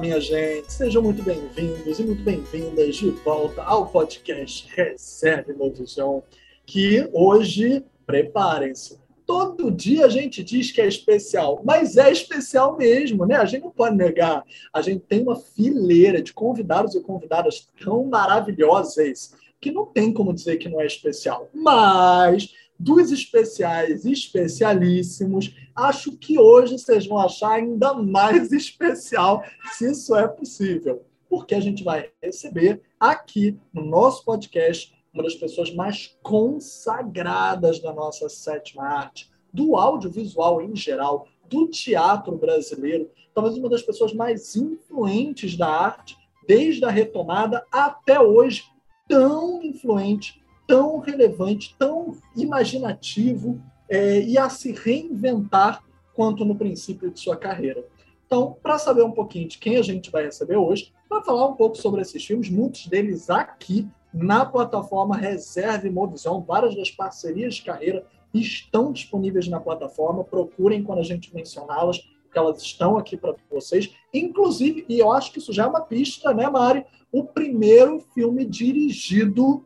Minha gente, sejam muito bem-vindos e muito bem-vindas de volta ao podcast Reserve Movisão, que hoje, preparem-se, todo dia a gente diz que é especial, mas é especial mesmo, né? A gente não pode negar. A gente tem uma fileira de convidados e convidadas tão maravilhosas que não tem como dizer que não é especial. Mas dos especiais especialíssimos, acho que hoje vocês vão achar ainda mais especial, se isso é possível, porque a gente vai receber aqui no nosso podcast uma das pessoas mais consagradas da nossa sétima arte, do audiovisual em geral, do teatro brasileiro, talvez uma das pessoas mais influentes da arte, desde a retomada até hoje, tão influente, tão relevante, tão imaginativo é, e a se reinventar quanto no princípio de sua carreira. Então, para saber um pouquinho de quem a gente vai receber hoje, para falar um pouco sobre esses filmes, muitos deles aqui na plataforma Reserve Movision, várias das parcerias de carreira estão disponíveis na plataforma. Procurem quando a gente mencioná-las, porque elas estão aqui para vocês. Inclusive, e eu acho que isso já é uma pista, né, Mari? O primeiro filme dirigido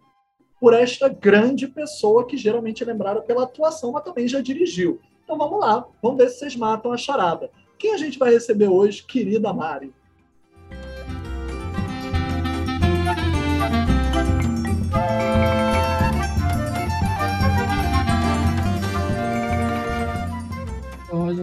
por esta grande pessoa que geralmente é lembrada pela atuação, mas também já dirigiu. Então vamos lá, vamos ver se vocês matam a charada. Quem a gente vai receber hoje, querida Mari?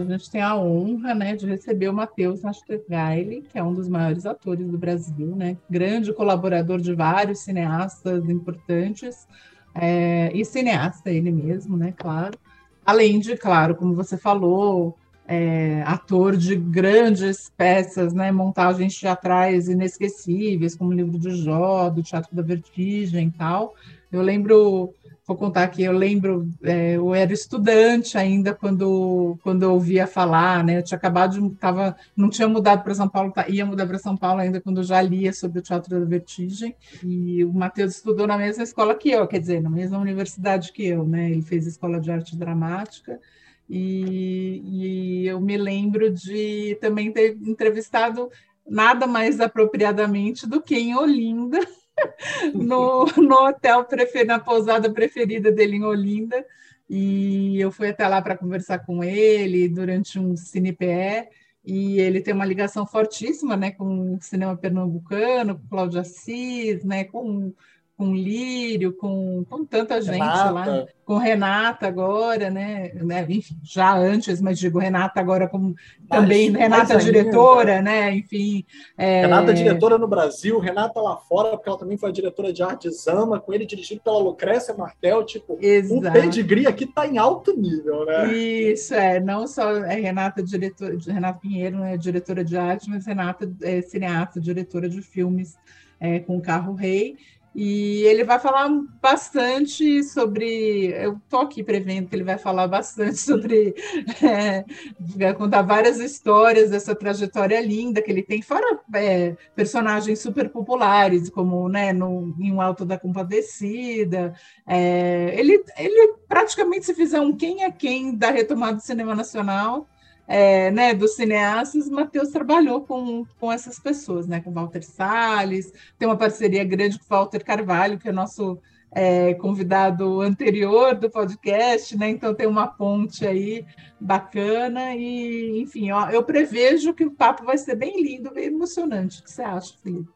A gente tem a honra né, de receber o Matheus Nastergaile, que é um dos maiores atores do Brasil, né? grande colaborador de vários cineastas importantes, é, e cineasta ele mesmo, né, claro. Além de, claro, como você falou, é, ator de grandes peças, né, montagens teatrais inesquecíveis, como o livro de Jó, do Teatro da Vertigem e tal. Eu lembro vou contar aqui, eu lembro, é, eu era estudante ainda quando, quando eu ouvia falar, né? Eu tinha acabado de, tava, não tinha mudado para São Paulo, tá, ia mudar para São Paulo ainda quando eu já lia sobre o Teatro da Vertigem. E o Matheus estudou na mesma escola que eu, quer dizer, na mesma universidade que eu, né? Ele fez escola de arte dramática. E, e eu me lembro de também ter entrevistado nada mais apropriadamente do que em Olinda, no, no hotel, na pousada preferida dele em Olinda. E eu fui até lá para conversar com ele durante um CinePE. E ele tem uma ligação fortíssima né, com o cinema pernambucano, com Cláudio Assis, né, com com Lírio, com, com tanta gente Renata. lá, com Renata agora, né? né? Enfim, já antes, mas digo Renata agora como também mas, Renata diretora, né? Enfim. É... Renata diretora no Brasil, Renata lá fora, porque ela também foi diretora de arte Zama, com ele dirigido pela Lucrécia Martel, tipo, Exato. o pedigree aqui está em alto nível, né? Isso, é, não só é Renata diretora, Renata Pinheiro é diretora de arte, mas Renata é cineasta, diretora de filmes é, com Carro Rei, e ele vai falar bastante sobre. Eu estou aqui prevendo que ele vai falar bastante sobre. É, vai contar várias histórias dessa trajetória linda que ele tem, fora é, personagens super populares, como né, no, em Um Alto da Compadecida. É, ele, ele praticamente, se fizer um quem é quem da retomada do cinema nacional, é, né, dos cineastas, Matheus trabalhou com, com essas pessoas, né, com Walter Salles, tem uma parceria grande com Walter Carvalho, que é nosso é, convidado anterior do podcast, né? Então tem uma ponte aí bacana e, enfim, ó, eu prevejo que o papo vai ser bem lindo, bem emocionante. O que você acha, Felipe?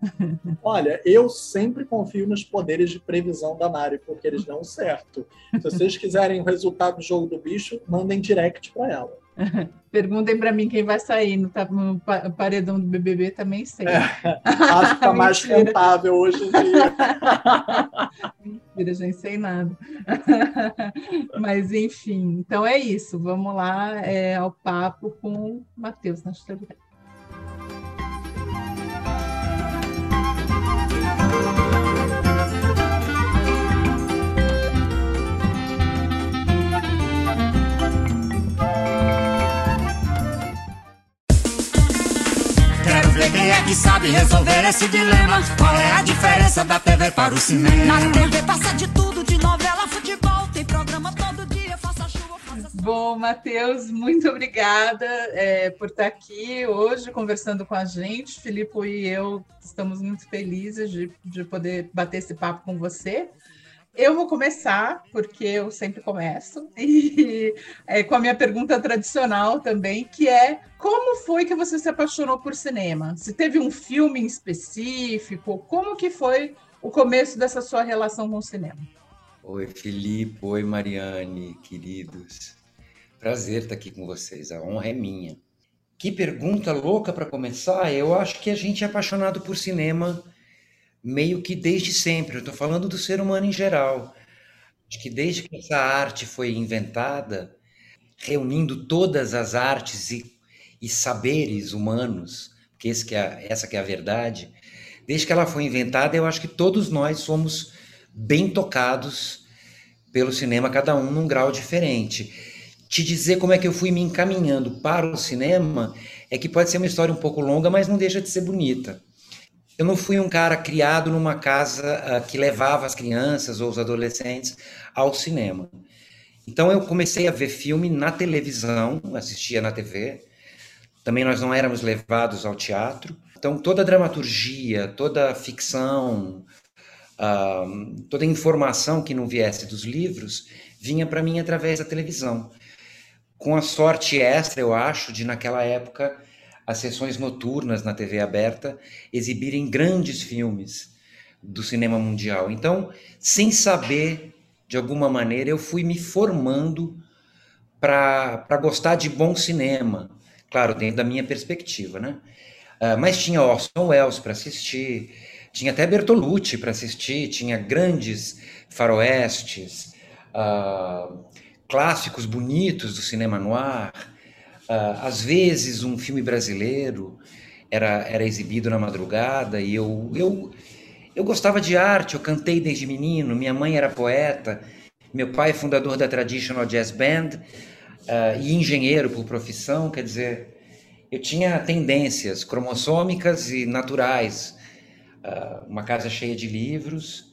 Olha, eu sempre confio nos poderes de previsão da Mari, porque eles dão certo. Se vocês quiserem o resultado do jogo do bicho, mandem direct para ela. Perguntem para mim quem vai sair no, no, paredão do BBB, também sei. É, acho que está mais rentável hoje em dia. Mentira, já sei nada. Mas, enfim, então é isso. Vamos lá é, ao papo com o Matheus Nastalidade. Ver quem é que sabe resolver esse dilema. Qual é a diferença da TV para o cinema? Na TV passa de tudo, de novela, futebol, tem programa todo dia, faça chuva, faça sol. Bom, Matheus, muito obrigada é, por estar aqui hoje conversando com a gente. Filipe e eu estamos muito felizes de, de poder bater esse papo com você. Eu vou começar, porque eu sempre começo, e é, com a minha pergunta tradicional também, que é como foi que você se apaixonou por cinema? Se teve um filme em específico, como que foi o começo dessa sua relação com o cinema? Oi, Filipe, oi, Mariane, queridos. Prazer estar aqui com vocês, a honra é minha. Que pergunta louca para começar. Eu acho que a gente é apaixonado por cinema meio que desde sempre. Eu estou falando do ser humano em geral. Acho que desde que essa arte foi inventada, reunindo todas as artes e, e saberes humanos, que, esse que é, essa que é a verdade, desde que ela foi inventada, eu acho que todos nós somos bem tocados pelo cinema, cada um num grau diferente te dizer como é que eu fui me encaminhando para o cinema é que pode ser uma história um pouco longa, mas não deixa de ser bonita. Eu não fui um cara criado numa casa uh, que levava as crianças ou os adolescentes ao cinema. Então eu comecei a ver filme na televisão, assistia na TV. Também nós não éramos levados ao teatro. Então toda a dramaturgia, toda a ficção, uh, toda a informação que não viesse dos livros vinha para mim através da televisão com a sorte extra, eu acho, de naquela época as sessões noturnas na TV aberta exibirem grandes filmes do cinema mundial. Então, sem saber, de alguma maneira, eu fui me formando para gostar de bom cinema, claro, dentro da minha perspectiva, né? Uh, mas tinha Orson Welles para assistir, tinha até Bertolucci para assistir, tinha grandes faroestes, uh, clássicos bonitos do cinema noir. Uh, às vezes um filme brasileiro era, era exibido na madrugada e eu, eu, eu gostava de arte, eu cantei desde menino, minha mãe era poeta, meu pai é fundador da Traditional Jazz Band uh, e engenheiro por profissão, quer dizer, eu tinha tendências cromossômicas e naturais, uh, uma casa cheia de livros,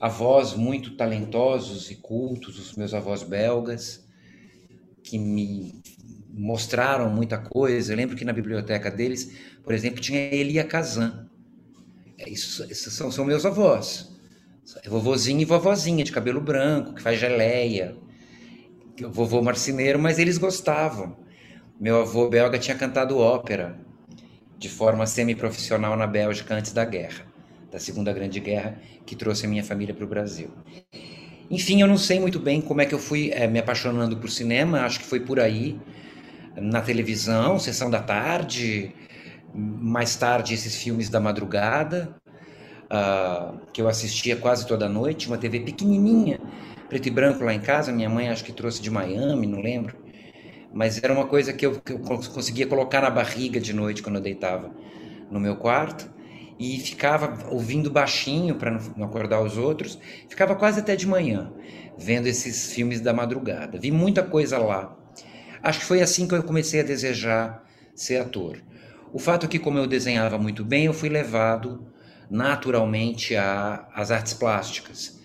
avós muito talentosos e cultos, os meus avós belgas, que me mostraram muita coisa. Eu lembro que na biblioteca deles, por exemplo, tinha Elia Kazan. É, isso, esses são, são meus avós. É vovozinho e vovozinha de cabelo branco, que faz geleia. Vovô marceneiro, mas eles gostavam. Meu avô belga tinha cantado ópera de forma semi-profissional na Bélgica antes da guerra da Segunda Grande Guerra que trouxe a minha família para o Brasil. Enfim, eu não sei muito bem como é que eu fui é, me apaixonando por cinema, acho que foi por aí, na televisão, sessão da tarde, mais tarde esses filmes da madrugada, uh, que eu assistia quase toda noite, uma TV pequenininha, preto e branco lá em casa, minha mãe acho que trouxe de Miami, não lembro, mas era uma coisa que eu, que eu conseguia colocar na barriga de noite quando eu deitava no meu quarto e ficava ouvindo baixinho para não acordar os outros, ficava quase até de manhã vendo esses filmes da madrugada. Vi muita coisa lá. Acho que foi assim que eu comecei a desejar ser ator. O fato é que, como eu desenhava muito bem, eu fui levado naturalmente às artes plásticas.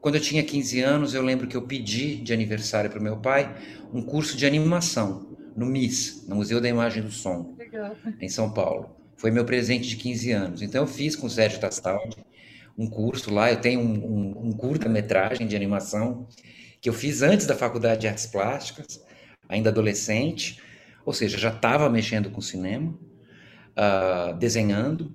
Quando eu tinha 15 anos, eu lembro que eu pedi de aniversário para o meu pai um curso de animação no MIS, no Museu da Imagem do Som, Legal. em São Paulo. Foi meu presente de 15 anos. Então eu fiz com o Sérgio Tastaldi um curso lá. Eu tenho um, um, um curta-metragem de animação que eu fiz antes da Faculdade de Artes Plásticas, ainda adolescente. Ou seja, já estava mexendo com cinema, uh, desenhando.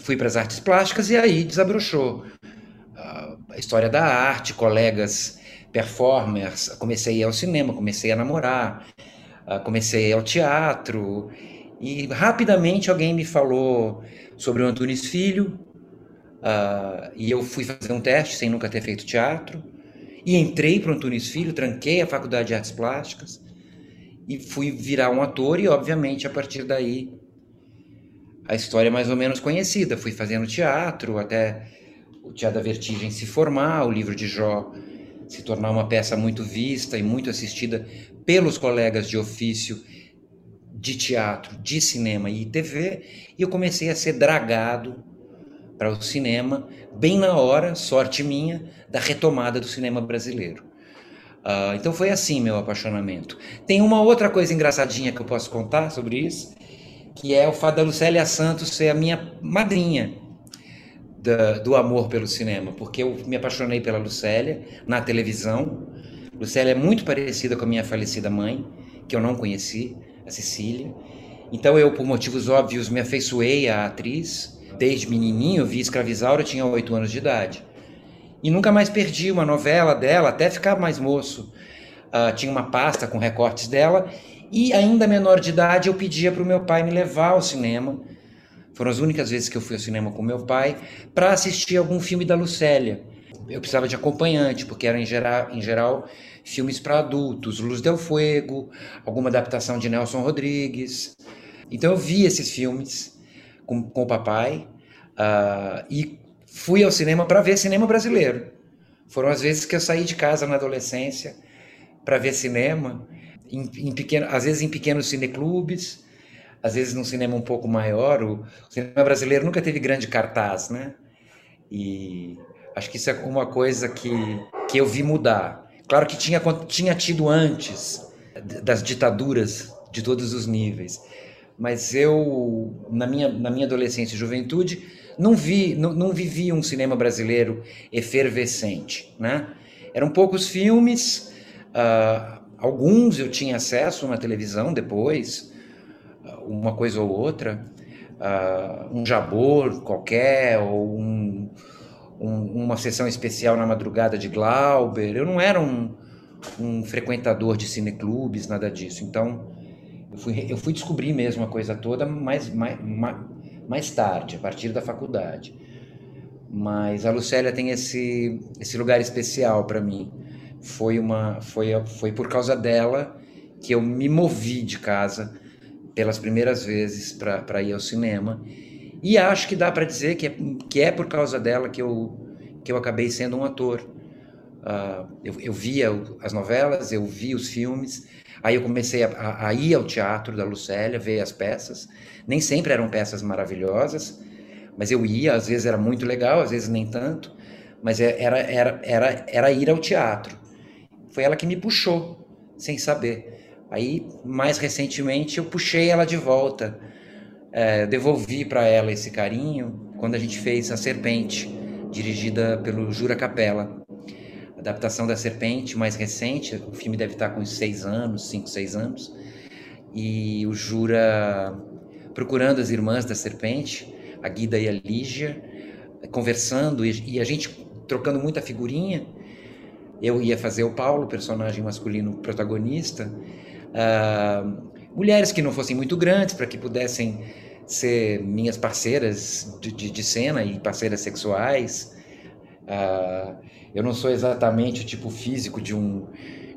Fui para as artes plásticas e aí desabrochou. Uh, a história da arte, colegas performers, comecei a ir ao cinema, comecei a namorar, uh, comecei ao teatro e rapidamente alguém me falou sobre o Antunes Filho, uh, e eu fui fazer um teste sem nunca ter feito teatro, e entrei para o Antunes Filho, tranquei a Faculdade de Artes Plásticas, e fui virar um ator, e obviamente a partir daí a história é mais ou menos conhecida. Fui fazendo teatro até o Teatro da Vertigem se formar, o livro de Jó se tornar uma peça muito vista e muito assistida pelos colegas de ofício de teatro, de cinema e TV, e eu comecei a ser dragado para o cinema, bem na hora, sorte minha, da retomada do cinema brasileiro. Uh, então foi assim meu apaixonamento. Tem uma outra coisa engraçadinha que eu posso contar sobre isso, que é o fato da Lucélia Santos ser a minha madrinha da, do amor pelo cinema, porque eu me apaixonei pela Lucélia na televisão. Lucélia é muito parecida com a minha falecida mãe, que eu não conheci, a Cecília. Então eu, por motivos óbvios, me afeiçoei à atriz. Desde menininho, vi Escravizaura, eu tinha oito anos de idade. E nunca mais perdi uma novela dela, até ficar mais moço. Uh, tinha uma pasta com recortes dela. E ainda menor de idade, eu pedia para o meu pai me levar ao cinema. Foram as únicas vezes que eu fui ao cinema com meu pai para assistir algum filme da Lucélia. Eu precisava de acompanhante, porque eram em geral, em geral filmes para adultos, Luz del Fuego, alguma adaptação de Nelson Rodrigues. Então eu vi esses filmes com, com o papai uh, e fui ao cinema para ver cinema brasileiro. Foram as vezes que eu saí de casa na adolescência para ver cinema, em, em pequeno, às vezes em pequenos cineclubes, às vezes num cinema um pouco maior. O, cinema brasileiro nunca teve grande cartaz, né? E acho que isso é uma coisa que, que eu vi mudar. Claro que tinha, tinha tido antes das ditaduras de todos os níveis, mas eu, na minha, na minha adolescência e juventude, não vi, não, não vivi um cinema brasileiro efervescente, né? Eram poucos filmes, uh, alguns eu tinha acesso na televisão depois, uh, uma coisa ou outra, uh, um jabor qualquer, ou um, um, uma sessão especial na madrugada de Glauber. Eu não era um, um frequentador de cineclubes, nada disso. Então, eu fui, eu fui descobrir mesmo a coisa toda mais, mais, mais tarde, a partir da faculdade. Mas a Lucélia tem esse, esse lugar especial para mim. Foi, uma, foi, foi por causa dela que eu me movi de casa pelas primeiras vezes para ir ao cinema. E acho que dá para dizer que é, que é por causa dela que eu, que eu acabei sendo um ator. Uh, eu, eu via as novelas, eu via os filmes, Aí eu comecei a, a, ir ao teatro da Lucélia, ver as peças. Nem sempre eram peças maravilhosas, mas eu ia, às vezes era muito legal, às vezes nem tanto, mas é, era, era, era, era ir ao teatro. Foi ela que me puxou, sem saber. Aí, mais recentemente, eu puxei ela de volta, é, devolvi para ela esse carinho quando a gente fez A Serpente, dirigida pelo Jura Capella adaptação da Serpente, mais recente, o filme deve estar com uns seis anos, cinco, seis anos, e o Jura procurando as irmãs da Serpente, a Guida e a Lígia, conversando, e, a gente trocando muita figurinha, eu ia fazer o Paulo, personagem masculino protagonista, uh, mulheres que não fossem muito grandes, para que pudessem ser minhas parceiras de, de, de cena e parceiras sexuais, uh, eu não sou exatamente o tipo físico de um,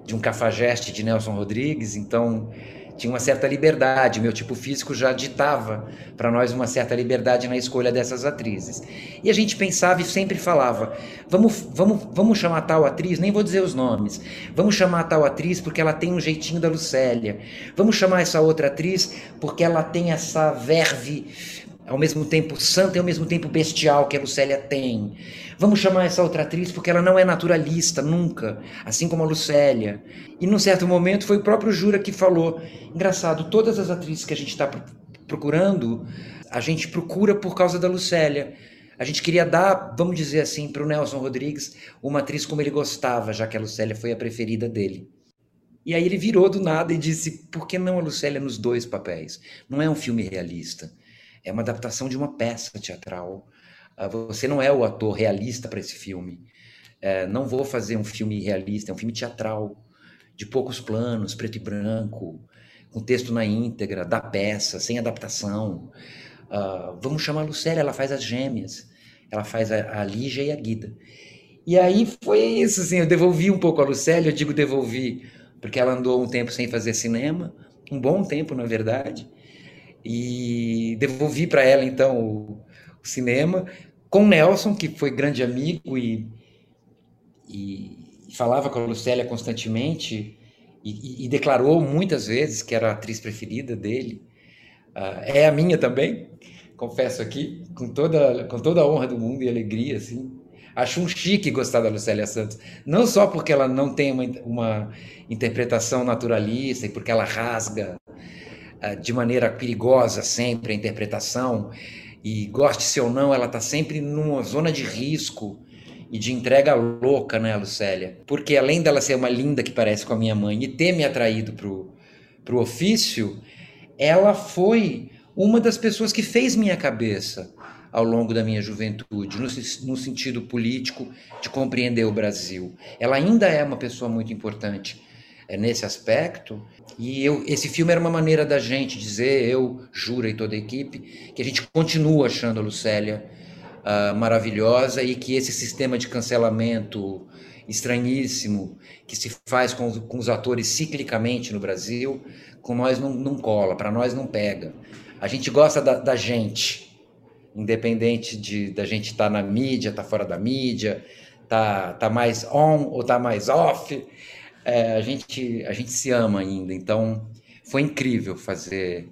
de um cafajeste de Nelson Rodrigues, então tinha uma certa liberdade. Meu tipo físico já ditava para nós uma certa liberdade na escolha dessas atrizes. E a gente pensava e sempre falava: vamos, vamos, vamos chamar tal atriz, nem vou dizer os nomes, vamos chamar tal atriz porque ela tem um jeitinho da Lucélia, vamos chamar essa outra atriz porque ela tem essa verve ao mesmo tempo santa e ao mesmo tempo bestial que a Lucélia tem. Vamos chamar essa outra atriz porque ela não é naturalista, nunca, assim como a Lucélia. E num certo momento foi o próprio Jura que falou: engraçado, todas as atrizes que a gente está procurando, a gente procura por causa da Lucélia. A gente queria dar, vamos dizer assim, para o Nelson Rodrigues uma atriz como ele gostava, já que a Lucélia foi a preferida dele. E aí ele virou do nada e disse: por que não a Lucélia nos dois papéis? Não é um filme realista é uma adaptação de uma peça teatral. Ah, você não é o ator realista para esse filme. É, não vou fazer um filme realista, é um filme teatral, de poucos planos, preto e branco, com texto na íntegra, da peça, sem adaptação. Uh, vamos chamar a Lucélia, ela faz as gêmeas, ela faz a, a Lígia e a Guida. E aí foi isso, assim, eu devolvi um pouco a Lucélia, eu digo devolvi, porque ela andou um tempo sem fazer cinema, um bom tempo, na verdade, e devolvi para ela então o, o, cinema com Nelson, que foi grande amigo e, e falava com a Lucélia constantemente e, e, declarou muitas vezes que era a atriz preferida dele. Uh, é a minha também, confesso aqui, com toda, com toda a honra do mundo e alegria, assim. Acho um chique gostar da Lucélia Santos. Não só porque ela não tem uma, uma interpretação naturalista e porque ela rasga de maneira perigosa sempre a interpretação, e goste-se ou não, ela está sempre numa zona de risco e de entrega louca, né, Lucélia? Porque além dela ser uma linda que parece com a minha mãe e ter me atraído pro, pro ofício, ela foi uma das pessoas que fez minha cabeça ao longo da minha juventude, no, no, sentido político de compreender o Brasil. Ela ainda é uma pessoa muito importante é, nesse aspecto, e eu, esse filme era uma maneira da gente dizer, eu, Jura e toda a equipe, que a gente continua achando a Lucélia uh, maravilhosa e que esse sistema de cancelamento estranhíssimo que se faz com, com os atores ciclicamente no Brasil, com nós não, não cola, para nós não pega. A gente gosta da, da gente, independente de da gente estar tá na mídia, estar tá fora da mídia, tá, tá mais on ou tá mais off, é, a gente a gente se ama ainda. Então foi incrível fazer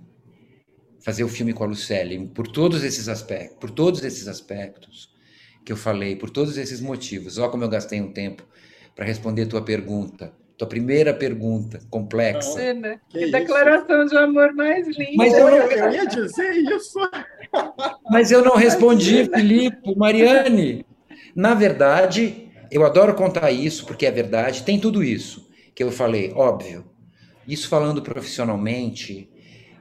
fazer o filme com a Lucelle por todos esses aspectos, por todos esses aspectos que eu falei, por todos esses motivos. Olha como eu gastei um tempo para responder a tua pergunta. Tua primeira pergunta, complexa. É, né? Que, que declaração de amor mais linda. Mas eu, não... eu ia dizer isso. Mas eu não respondi, Filipe, Mariane. Na verdade, eu adoro contar isso, porque é verdade, tem tudo isso que eu falei, óbvio. Isso falando profissionalmente,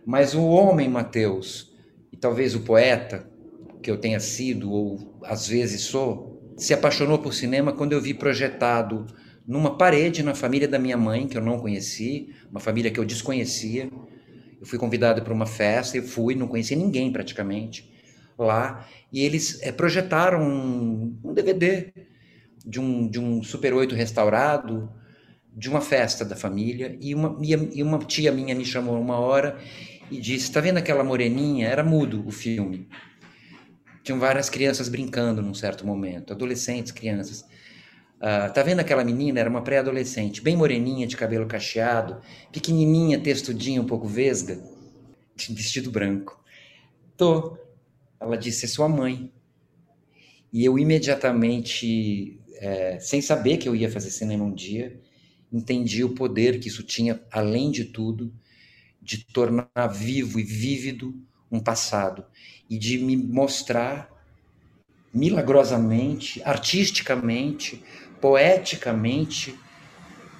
mas o homem, Mateus, e talvez o poeta que eu tenha sido, ou às vezes sou, se apaixonou por cinema quando eu vi projetado numa parede na família da minha mãe, que eu não conheci, uma família que eu desconhecia. Eu fui convidado para uma festa, eu fui, não conhecia ninguém praticamente lá, e eles é, projetaram um, um, DVD de um, de um Super 8 restaurado, de uma festa da família, e uma, e uma tia minha me chamou uma hora e disse: Está vendo aquela moreninha? Era mudo o filme. Tinham várias crianças brincando num certo momento, adolescentes, crianças. Uh, tá vendo aquela menina? Era uma pré-adolescente, bem moreninha, de cabelo cacheado, pequenininha, textudinha, um pouco vesga, de vestido branco. Tô. Ela disse: é sua mãe. E eu imediatamente, é, sem saber que eu ia fazer cinema um dia, entendi o poder que isso tinha, além de tudo, de tornar vivo e vívido um passado e de me mostrar milagrosamente, artisticamente, poeticamente,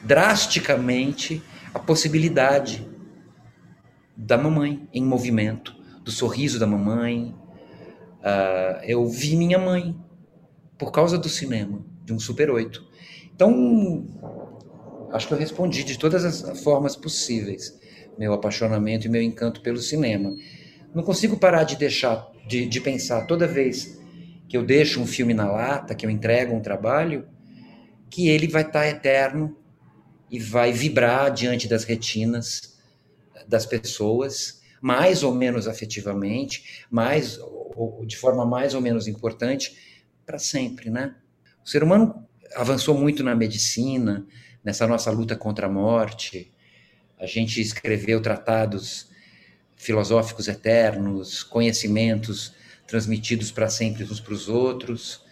drasticamente, a possibilidade da mamãe em movimento, do sorriso da mamãe. Uh, eu vi minha mãe por causa do cinema, de um Super 8. Então, acho que eu respondi de todas as formas possíveis meu apaixonamento e meu encanto pelo cinema. Não consigo parar de deixar, de, de pensar toda vez que eu deixo um filme na lata, que eu entrego um trabalho, que ele vai estar tá eterno e vai vibrar diante das retinas das pessoas, mais ou menos afetivamente, mais ou de forma mais ou menos importante, para sempre, né? O ser humano avançou muito na medicina, nessa nossa luta contra a morte. A gente escreveu tratados filosóficos eternos, conhecimentos transmitidos para sempre uns para os outros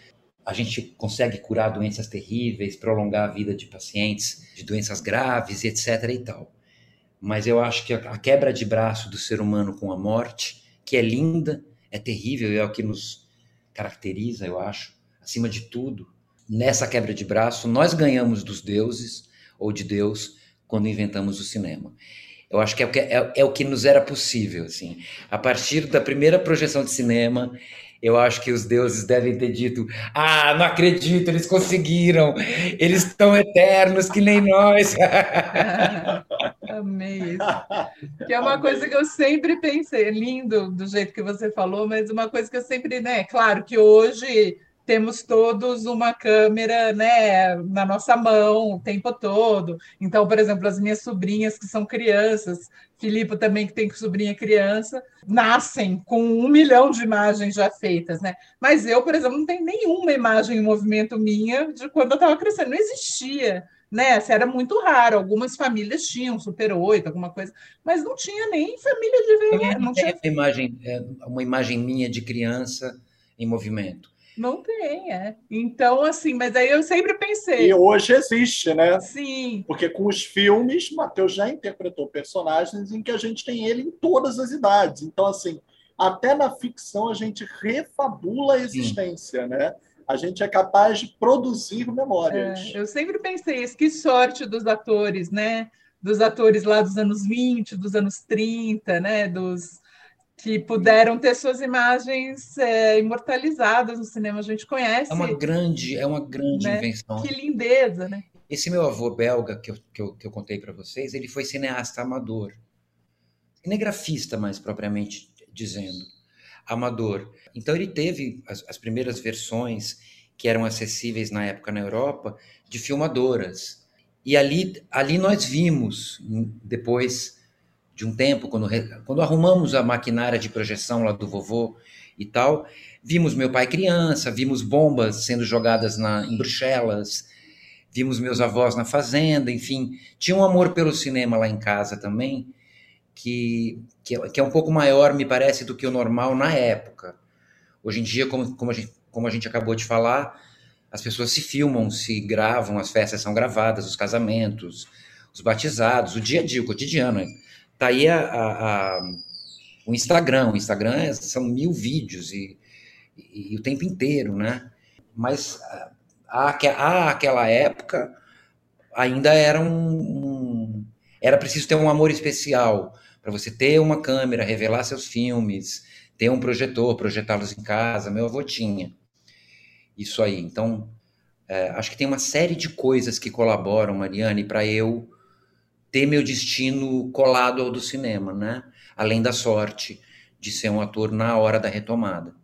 a gente consegue curar doenças terríveis, prolongar a vida de pacientes de doenças graves, etc. e tal. Mas eu acho que a quebra de braço do ser humano com a morte, que é linda, é terrível, é o que nos caracteriza, eu acho, acima de tudo. Nessa quebra de braço, nós ganhamos dos deuses ou de Deus quando inventamos o cinema. Eu acho que é o que, é, é o que nos era possível, assim. A partir da primeira projeção de cinema, eu acho que os deuses devem ter dito: Ah, não acredito, eles conseguiram, eles estão eternos que nem nós. Amei isso. Que é uma coisa que eu sempre pensei, lindo do jeito que você falou, mas uma coisa que eu sempre, né? Claro que hoje temos todos uma câmera né, na nossa mão o tempo todo. Então, por exemplo, as minhas sobrinhas que são crianças, Filipe também que tem sobrinha criança, nascem com um milhão de imagens já feitas, né? Mas eu, por exemplo, não tenho nenhuma imagem em movimento minha de quando eu estava crescendo, não existia. Né? Era muito raro. Algumas famílias tinham Super 8, alguma coisa, mas não tinha nem família de ver. Não tinha uma imagem, é, uma imagem minha de criança em movimento Não tem, é. Então, assim, mas aí eu sempre pensei. E hoje existe, né? Sim. Porque com os filmes, Matheus já interpretou personagens em que a gente tem ele em todas as idades. Então, assim, até na ficção a gente refabula a existência, né? A gente é capaz de produzir memórias. É, eu sempre pensei isso, que sorte dos atores, né? Dos atores lá dos anos 20, dos anos 30, né? Dos que puderam ter suas imagens é, imortalizadas no cinema. A gente conhece. É uma grande, é uma grande né? invenção. Que lindeza, né? Esse meu avô belga que eu, que eu, que eu contei para vocês, ele foi cineasta amador, cinegrafista mais propriamente dizendo, amador. Então ele teve as, as primeiras versões que eram acessíveis na época na Europa de filmadoras. E ali, ali nós vimos depois de um tempo, quando, quando arrumamos a maquinária de projeção lá do vovô e tal, vimos meu pai criança, vimos bombas sendo jogadas na, em Bruxelas, vimos meus avós na fazenda, enfim, tinha um amor pelo cinema lá em casa também, que, que, é, que é um pouco maior, me parece, do que o normal na época. Hoje em dia, como, como, a gente, como a gente acabou de falar, as pessoas se filmam, se gravam, as festas são gravadas, os casamentos, os batizados, o dia a dia, o cotidiano. Tá aí a, a, a, o Instagram. O Instagram é, são mil vídeos e, e, e, o tempo inteiro, né? Mas a, a, aquela época ainda era um, um, era preciso ter um amor especial para você ter uma câmera, revelar seus filmes, ter um projetor, projetá-los em casa. Meu avô tinha isso aí. Então, é, acho que tem uma série de coisas que colaboram, Mariane, para eu ter meu destino colado ao do cinema, né? Além da sorte de ser um ator na hora da retomada.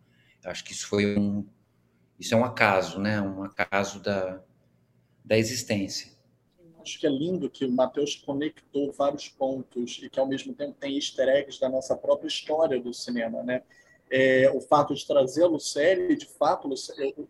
Acho que isso foi um, isso é um acaso, né? Um acaso da, da existência. Acho que é lindo que o Matheus conectou vários pontos e que ao mesmo tempo tem easter eggs da nossa própria história do cinema, né? É, o fato de trazê-lo sério, de fato,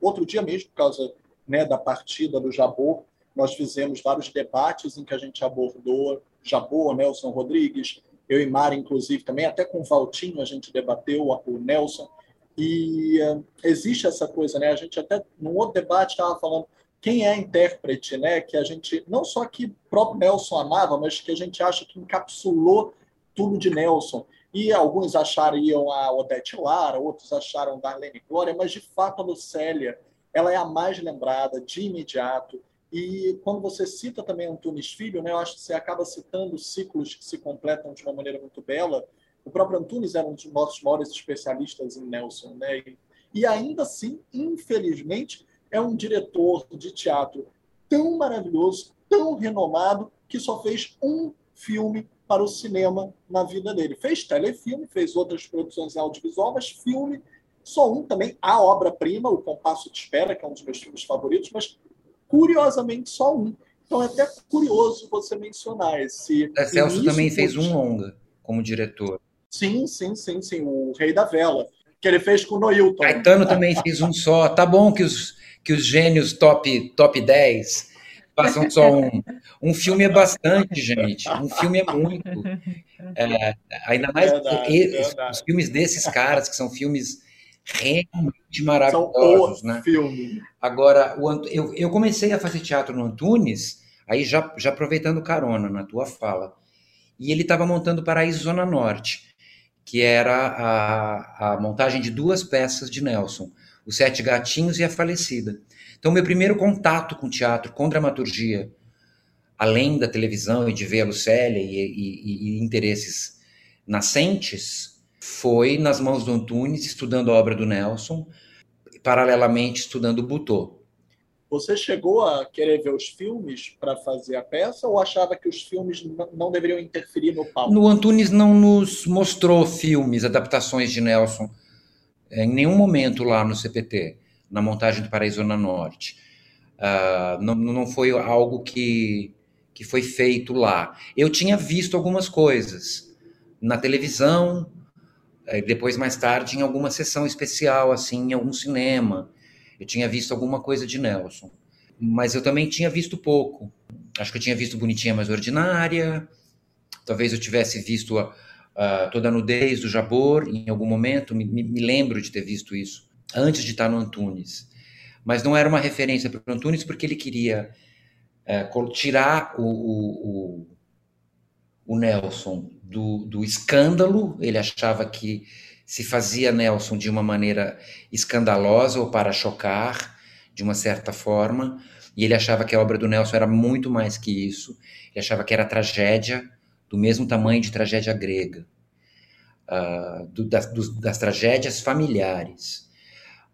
outro dia mesmo, por causa né, da partida do Jabor, nós fizemos vários debates em que a gente abordou Jabô, Nelson Rodrigues, eu e Mara, inclusive, também, até com o Valtinho a gente debateu, o Nelson, e uh, existe essa coisa, né? A gente até, num outro debate, estava falando quem é intérprete, né? Que a gente, não só que o próprio Nelson amava, mas que a gente acha que encapsulou tudo de Nelson. E alguns achariam a Odete Lara, outros acharam Darlene Glória, mas de fato a Lucélia, ela é a mais lembrada de imediato. E quando você cita também Antunes Filho, né, eu acho que você acaba citando ciclos que se completam de uma maneira muito bela. O próprio Antunes era um dos nossos maiores especialistas em Nelson. Né? E ainda assim, infelizmente, é um diretor de teatro tão maravilhoso, tão renomado, que só fez um filme para o cinema na vida dele. Fez telefilme, fez outras produções audiovisual, mas filme, só um também, a obra-prima, O Compasso de Espera, que é um dos meus filmes favoritos, mas curiosamente só um. Então é até curioso você mencionar esse. O Celso também fez um longa como diretor. Sim, sim, sim, sim. O Rei da Vela, que ele fez com o Noilton. Caetano também fez um só. Tá bom que os, que os gênios top, top 10 façam só um. Um filme é bastante, gente. Um filme é muito. É, ainda mais verdade, verdade. os filmes desses caras, que são filmes realmente maravilhosos, né? Filme. Agora, o, eu, eu comecei a fazer teatro no Antunes, aí já, já aproveitando carona na tua fala, e ele estava montando Paraíso Zona Norte, que era a, a montagem de duas peças de Nelson, Os Sete Gatinhos e A Falecida. Então, meu primeiro contato com teatro, com dramaturgia, além da televisão e de ver a Lucélia e, e, e interesses nascentes, foi nas mãos do Antunes, estudando a obra do Nelson, paralelamente estudando Butô. Você chegou a querer ver os filmes para fazer a peça ou achava que os filmes não deveriam interferir no palco? No Antunes não nos mostrou filmes, adaptações de Nelson, em nenhum momento lá no CPT, na montagem do Paraíso na Norte. Uh, não, não foi algo que, que foi feito lá. Eu tinha visto algumas coisas na televisão, depois, mais tarde, em alguma sessão especial, assim, em algum cinema, eu tinha visto alguma coisa de Nelson. Mas eu também tinha visto pouco. Acho que eu tinha visto Bonitinha Mais Ordinária, talvez eu tivesse visto a, a, toda a nudez do Jabor em algum momento, me, me, lembro de ter visto isso. antes de estar no Antunes. Mas não era uma referência para o Antunes porque ele queria é, tirar o, o, o, Nelson do, do escândalo, ele achava que se fazia Nelson de uma maneira escandalosa ou para chocar, de uma certa forma, e ele achava que a obra do Nelson era muito mais que isso. Ele achava que era tragédia do mesmo tamanho de tragédia grega, uh, do, das, das, tragédias familiares,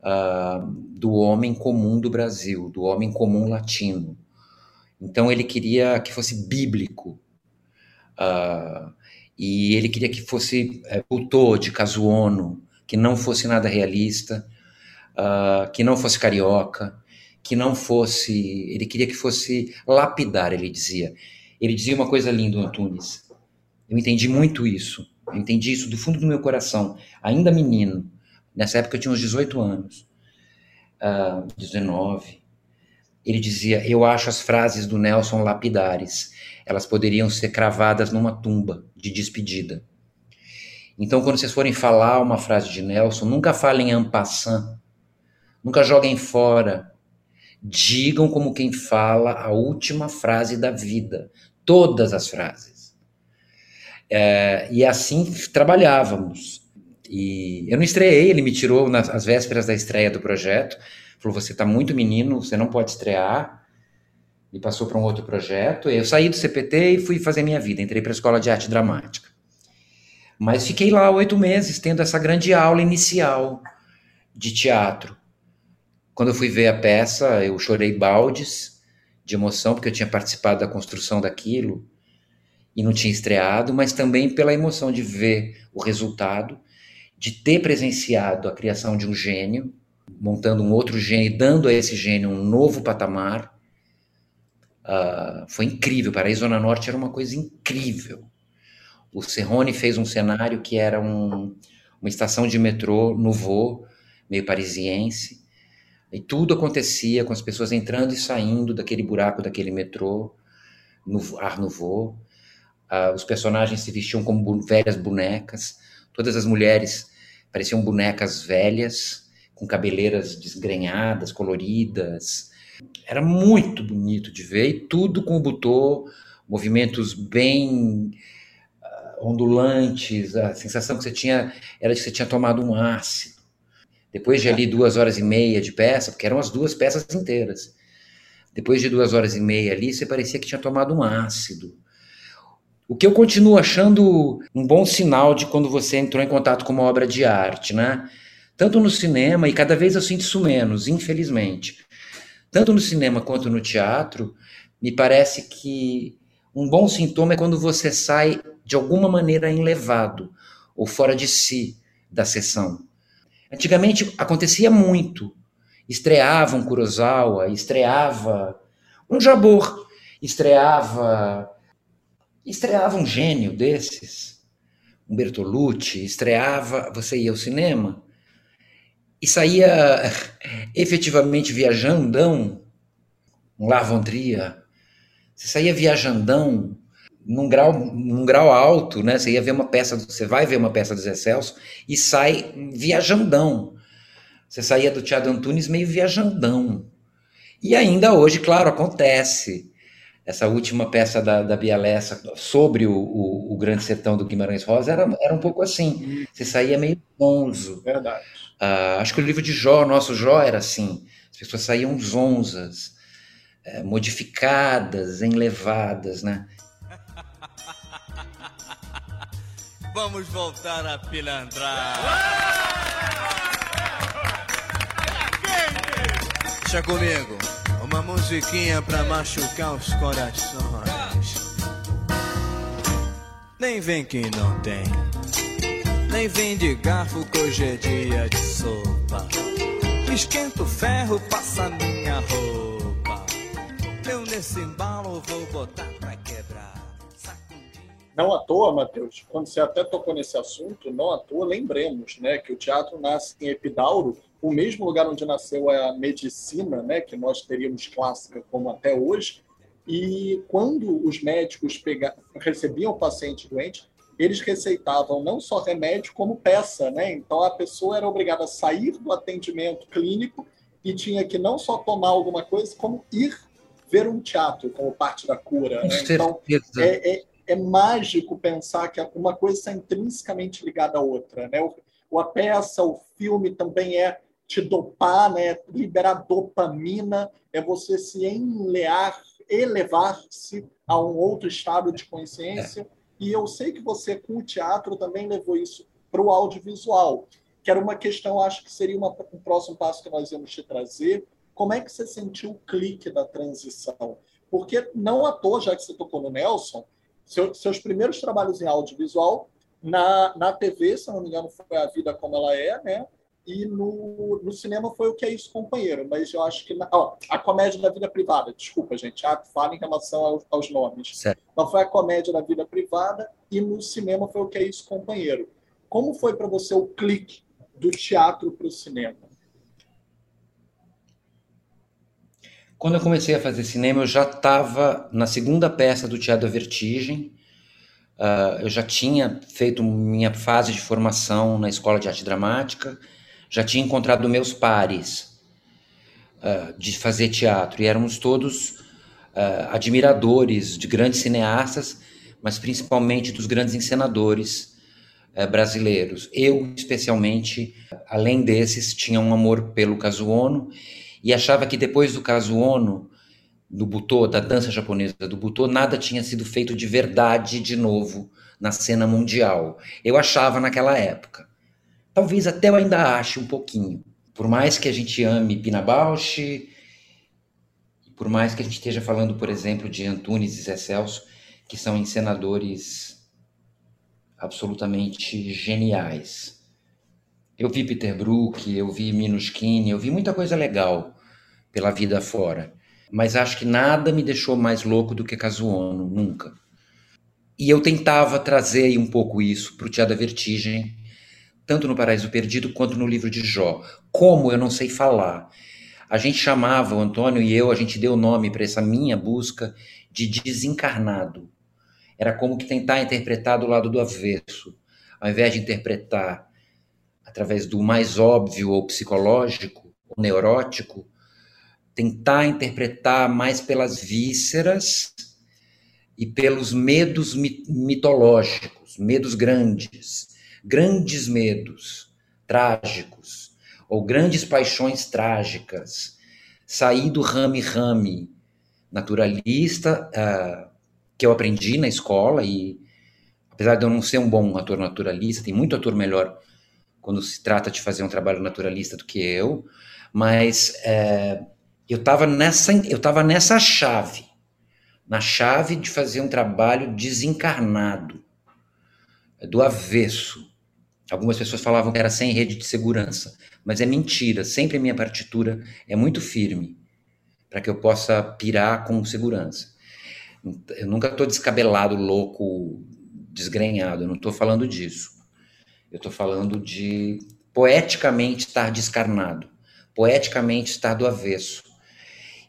uh, do homem comum do Brasil, do homem comum latino. Então ele queria que fosse bíblico. Uh, e ele queria que fosse é, de Casuono, que não fosse nada realista, uh, que não fosse carioca, que não fosse. Ele queria que fosse lapidar, ele dizia. Ele dizia uma coisa linda, Antunes. Eu entendi muito isso. Eu entendi isso do fundo do meu coração, ainda menino. Nessa época eu tinha uns 18 anos, uh, 19. Ele dizia: Eu acho as frases do Nelson lapidares elas poderiam ser cravadas numa tumba de despedida. Então, quando vocês forem falar uma frase de Nelson, nunca falem en passant, nunca joguem fora. Digam como quem fala a última frase da vida, todas as frases. É, e assim trabalhávamos. E eu não estreiei, ele me tirou nas vésperas da estreia do projeto, falou: Você está muito menino, você não pode estrear e passou para um outro projeto. Eu saí do CPT e fui fazer minha vida, entrei para a Escola de Arte Dramática. Mas fiquei lá oito meses, tendo essa grande aula inicial de teatro. Quando eu fui ver a peça, eu chorei baldes de emoção, porque eu tinha participado da construção daquilo e não tinha estreado, mas também pela emoção de ver o resultado, de ter presenciado a criação de um gênio, montando um outro gênio, dando a esse gênio um novo patamar Uh, foi incrível. Para a Zona Norte era uma coisa incrível. O Serrone fez um cenário que era um, uma estação de metrô no meio parisiense, e tudo acontecia com as pessoas entrando e saindo daquele buraco daquele metrô, no Ar Nouveau. Uh, os personagens se vestiam como bu velhas bonecas, todas as mulheres pareciam bonecas velhas, com cabeleiras desgrenhadas, coloridas, era muito bonito de ver, e tudo com o butô, movimentos bem uh, ondulantes, a sensação que você tinha era de que você tinha tomado um ácido. Depois de ali duas horas e meia de peça, porque eram as duas peças inteiras, depois de duas horas e meia ali, você parecia que tinha tomado um ácido. O que eu continuo achando um bom sinal de quando você entrou em contato com uma obra de arte, né? Tanto no cinema, e cada vez eu sinto isso menos, infelizmente tanto no cinema quanto no teatro, me parece que um bom sintoma é quando você sai de alguma maneira enlevado ou fora de si da sessão. Antigamente acontecia muito. Estreava um Kurosawa, estreava um Jabor, estreava estreava um gênio desses, um Bertolucci, estreava, você ia ao cinema, e saía efetivamente viajandão, um lavandria, você saía viajandão num grau, num grau alto, né? Você ia ver uma peça, você vai ver uma peça do Zé Celso e sai viajandão. Você saía do Teatro Antunes meio viajandão. E ainda hoje, claro, acontece. Essa última peça da, da Bia Lessa sobre o, o, o, Grande Sertão do Guimarães Rosa era, era um pouco assim. Você saía meio bonzo. Verdade. Uh, acho que o livro de Jó, nosso Jó, era assim. As pessoas saíam zonzas, é, modificadas, enlevadas, né? Vamos voltar a pilantrar. Deixa comigo, uma musiquinha pra machucar os corações. Nem vem que não tem. Nem vem de garfo que hoje é dia de sopa. Esquenta o ferro, passa minha roupa. Eu nesse embalo vou botar pra quebrar. Não à toa, Matheus, quando você até tocou nesse assunto, não à toa, lembremos né, que o teatro nasce em Epidauro, o mesmo lugar onde nasceu a medicina, né, que nós teríamos clássica como até hoje, e quando os médicos recebiam o paciente doente, eles receitavam não só remédio, como peça, né? Então a pessoa era obrigada a sair do atendimento clínico e tinha que não só tomar alguma coisa, como ir ver um teatro como parte da cura. Né? Então é, é, é, mágico pensar que uma coisa está intrinsecamente ligada à outra, né? O, a peça, o filme também é te dopar, né? Liberar dopamina, é você se enlear, elevar-se a um outro estado de consciência. É. E eu sei que você, com o teatro, também levou isso para o audiovisual, que era uma questão, acho que seria uma, um próximo passo que nós íamos te trazer. Como é que você sentiu o clique da transição? Porque não à toa, já que você tocou no Nelson, seu, seus primeiros trabalhos em audiovisual, na, na TV, se não me engano, foi A Vida Como Ela É, né? E no, no cinema foi o que é isso, companheiro. Mas eu acho que. Na, ó, a comédia da vida privada, desculpa, gente, ah, fala em relação aos, aos nomes. Certo. Mas foi a comédia da vida privada e no cinema foi o que é isso, companheiro. Como foi para você o clique do teatro para o cinema? Quando eu comecei a fazer cinema, eu já estava na segunda peça do Teatro da Vertigem. Uh, eu já tinha feito minha fase de formação na Escola de Arte Dramática já tinha encontrado meus pares uh, de fazer teatro e éramos todos uh, admiradores de grandes cineastas, mas principalmente dos grandes encenadores uh, brasileiros. Eu, especialmente, além desses, tinha um amor pelo Kazuono e achava que depois do Kazuono, do Butô, da dança japonesa do Butô, nada tinha sido feito de verdade de novo na cena mundial. Eu achava naquela época. Talvez até eu ainda ache um pouquinho. Por mais que a gente ame Pina Bausch, por mais que a gente esteja falando, por exemplo, de Antunes e Zé Celso, que são encenadores absolutamente geniais. Eu vi Peter Brook, eu vi Minuschini, eu vi muita coisa legal pela vida fora. Mas acho que nada me deixou mais louco do que Kazuono, nunca. E eu tentava trazer um pouco isso para o Teatro da Vertigem, tanto no Paraíso Perdido quanto no livro de Jó. Como eu não sei falar. A gente chamava, o Antônio e eu, a gente deu o nome para essa minha busca de desencarnado. Era como que tentar interpretar do lado do avesso. Ao invés de interpretar através do mais óbvio ou psicológico, ou neurótico, tentar interpretar mais pelas vísceras e pelos medos mitológicos, medos grandes grandes medos trágicos ou grandes paixões trágicas, sair do rame-rame naturalista uh, que eu aprendi na escola e apesar de eu não ser um bom ator naturalista, tem muito ator melhor quando se trata de fazer um trabalho naturalista do que eu, mas uh, eu estava nessa eu estava nessa chave, na chave de fazer um trabalho desencarnado, do avesso, Algumas pessoas falavam que era sem rede de segurança, mas é mentira. Sempre a minha partitura é muito firme para que eu possa pirar com segurança. Eu nunca estou descabelado, louco, desgrenhado. Eu não estou falando disso. Eu estou falando de poeticamente estar descarnado, poeticamente estar do avesso.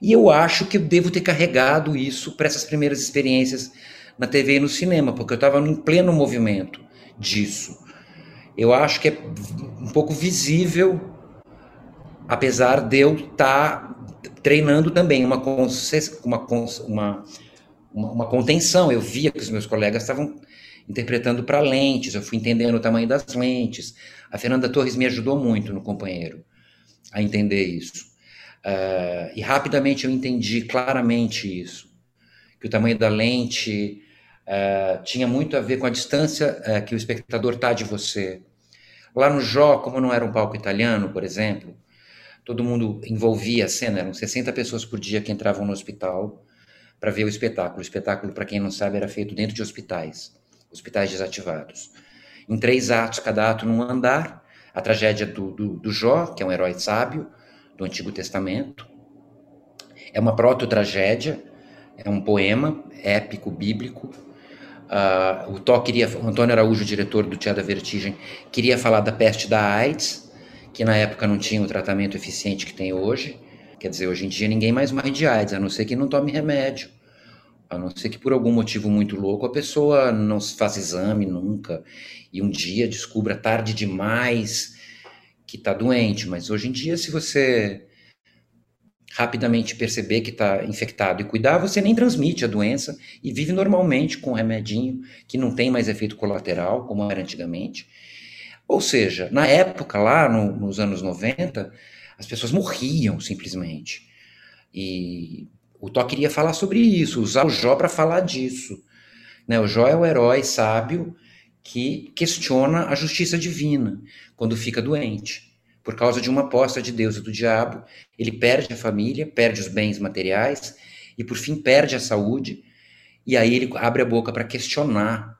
E eu acho que eu devo ter carregado isso para essas primeiras experiências na TV e no cinema, porque eu estava em pleno movimento disso eu acho que é um pouco visível, apesar de eu estar tá treinando também uma, uma, uma, uma, contenção. Eu via que os meus colegas estavam interpretando para lentes, eu fui entendendo o tamanho das lentes. A Fernanda Torres me ajudou muito no companheiro a entender isso. Uh, e rapidamente eu entendi claramente isso, que o tamanho da lente uh, tinha muito a ver com a distância uh, que o espectador está de você. Lá no Jó, como não era um palco italiano, por exemplo, todo mundo envolvia a cena, eram 60 pessoas por dia que entravam no hospital para ver o espetáculo. O espetáculo, para quem não sabe, era feito dentro de hospitais, hospitais desativados. Em três atos, cada ato num andar, a tragédia do, do, do Jó, que é um herói sábio do Antigo Testamento. É uma proto-tragédia, é um poema épico, bíblico, Uh, o Tó queria, o Antônio Araújo, diretor do Teatro da Vertigem, queria falar da peste da AIDS, que na época não tinha o tratamento eficiente que tem hoje. Quer dizer, hoje em dia ninguém mais morre de AIDS, a não ser que não tome remédio A não ser que por algum motivo muito louco a pessoa não faz exame nunca e um dia descubra tarde demais que está doente. Mas hoje em dia, se você rapidamente perceber que está infectado e cuidar, você nem transmite a doença e vive normalmente com um remedinho que não tem mais efeito colateral, como era antigamente. Ou seja, na época, lá no, nos anos 90, as pessoas morriam simplesmente. E o Tó queria falar sobre isso, usar o Jó para falar disso. Né? O Jó é o herói sábio que questiona a justiça divina quando fica doente. Por causa de uma aposta de Deus e do diabo, ele perde a família, perde os bens materiais e, por fim, perde a saúde. E aí ele abre a boca para questionar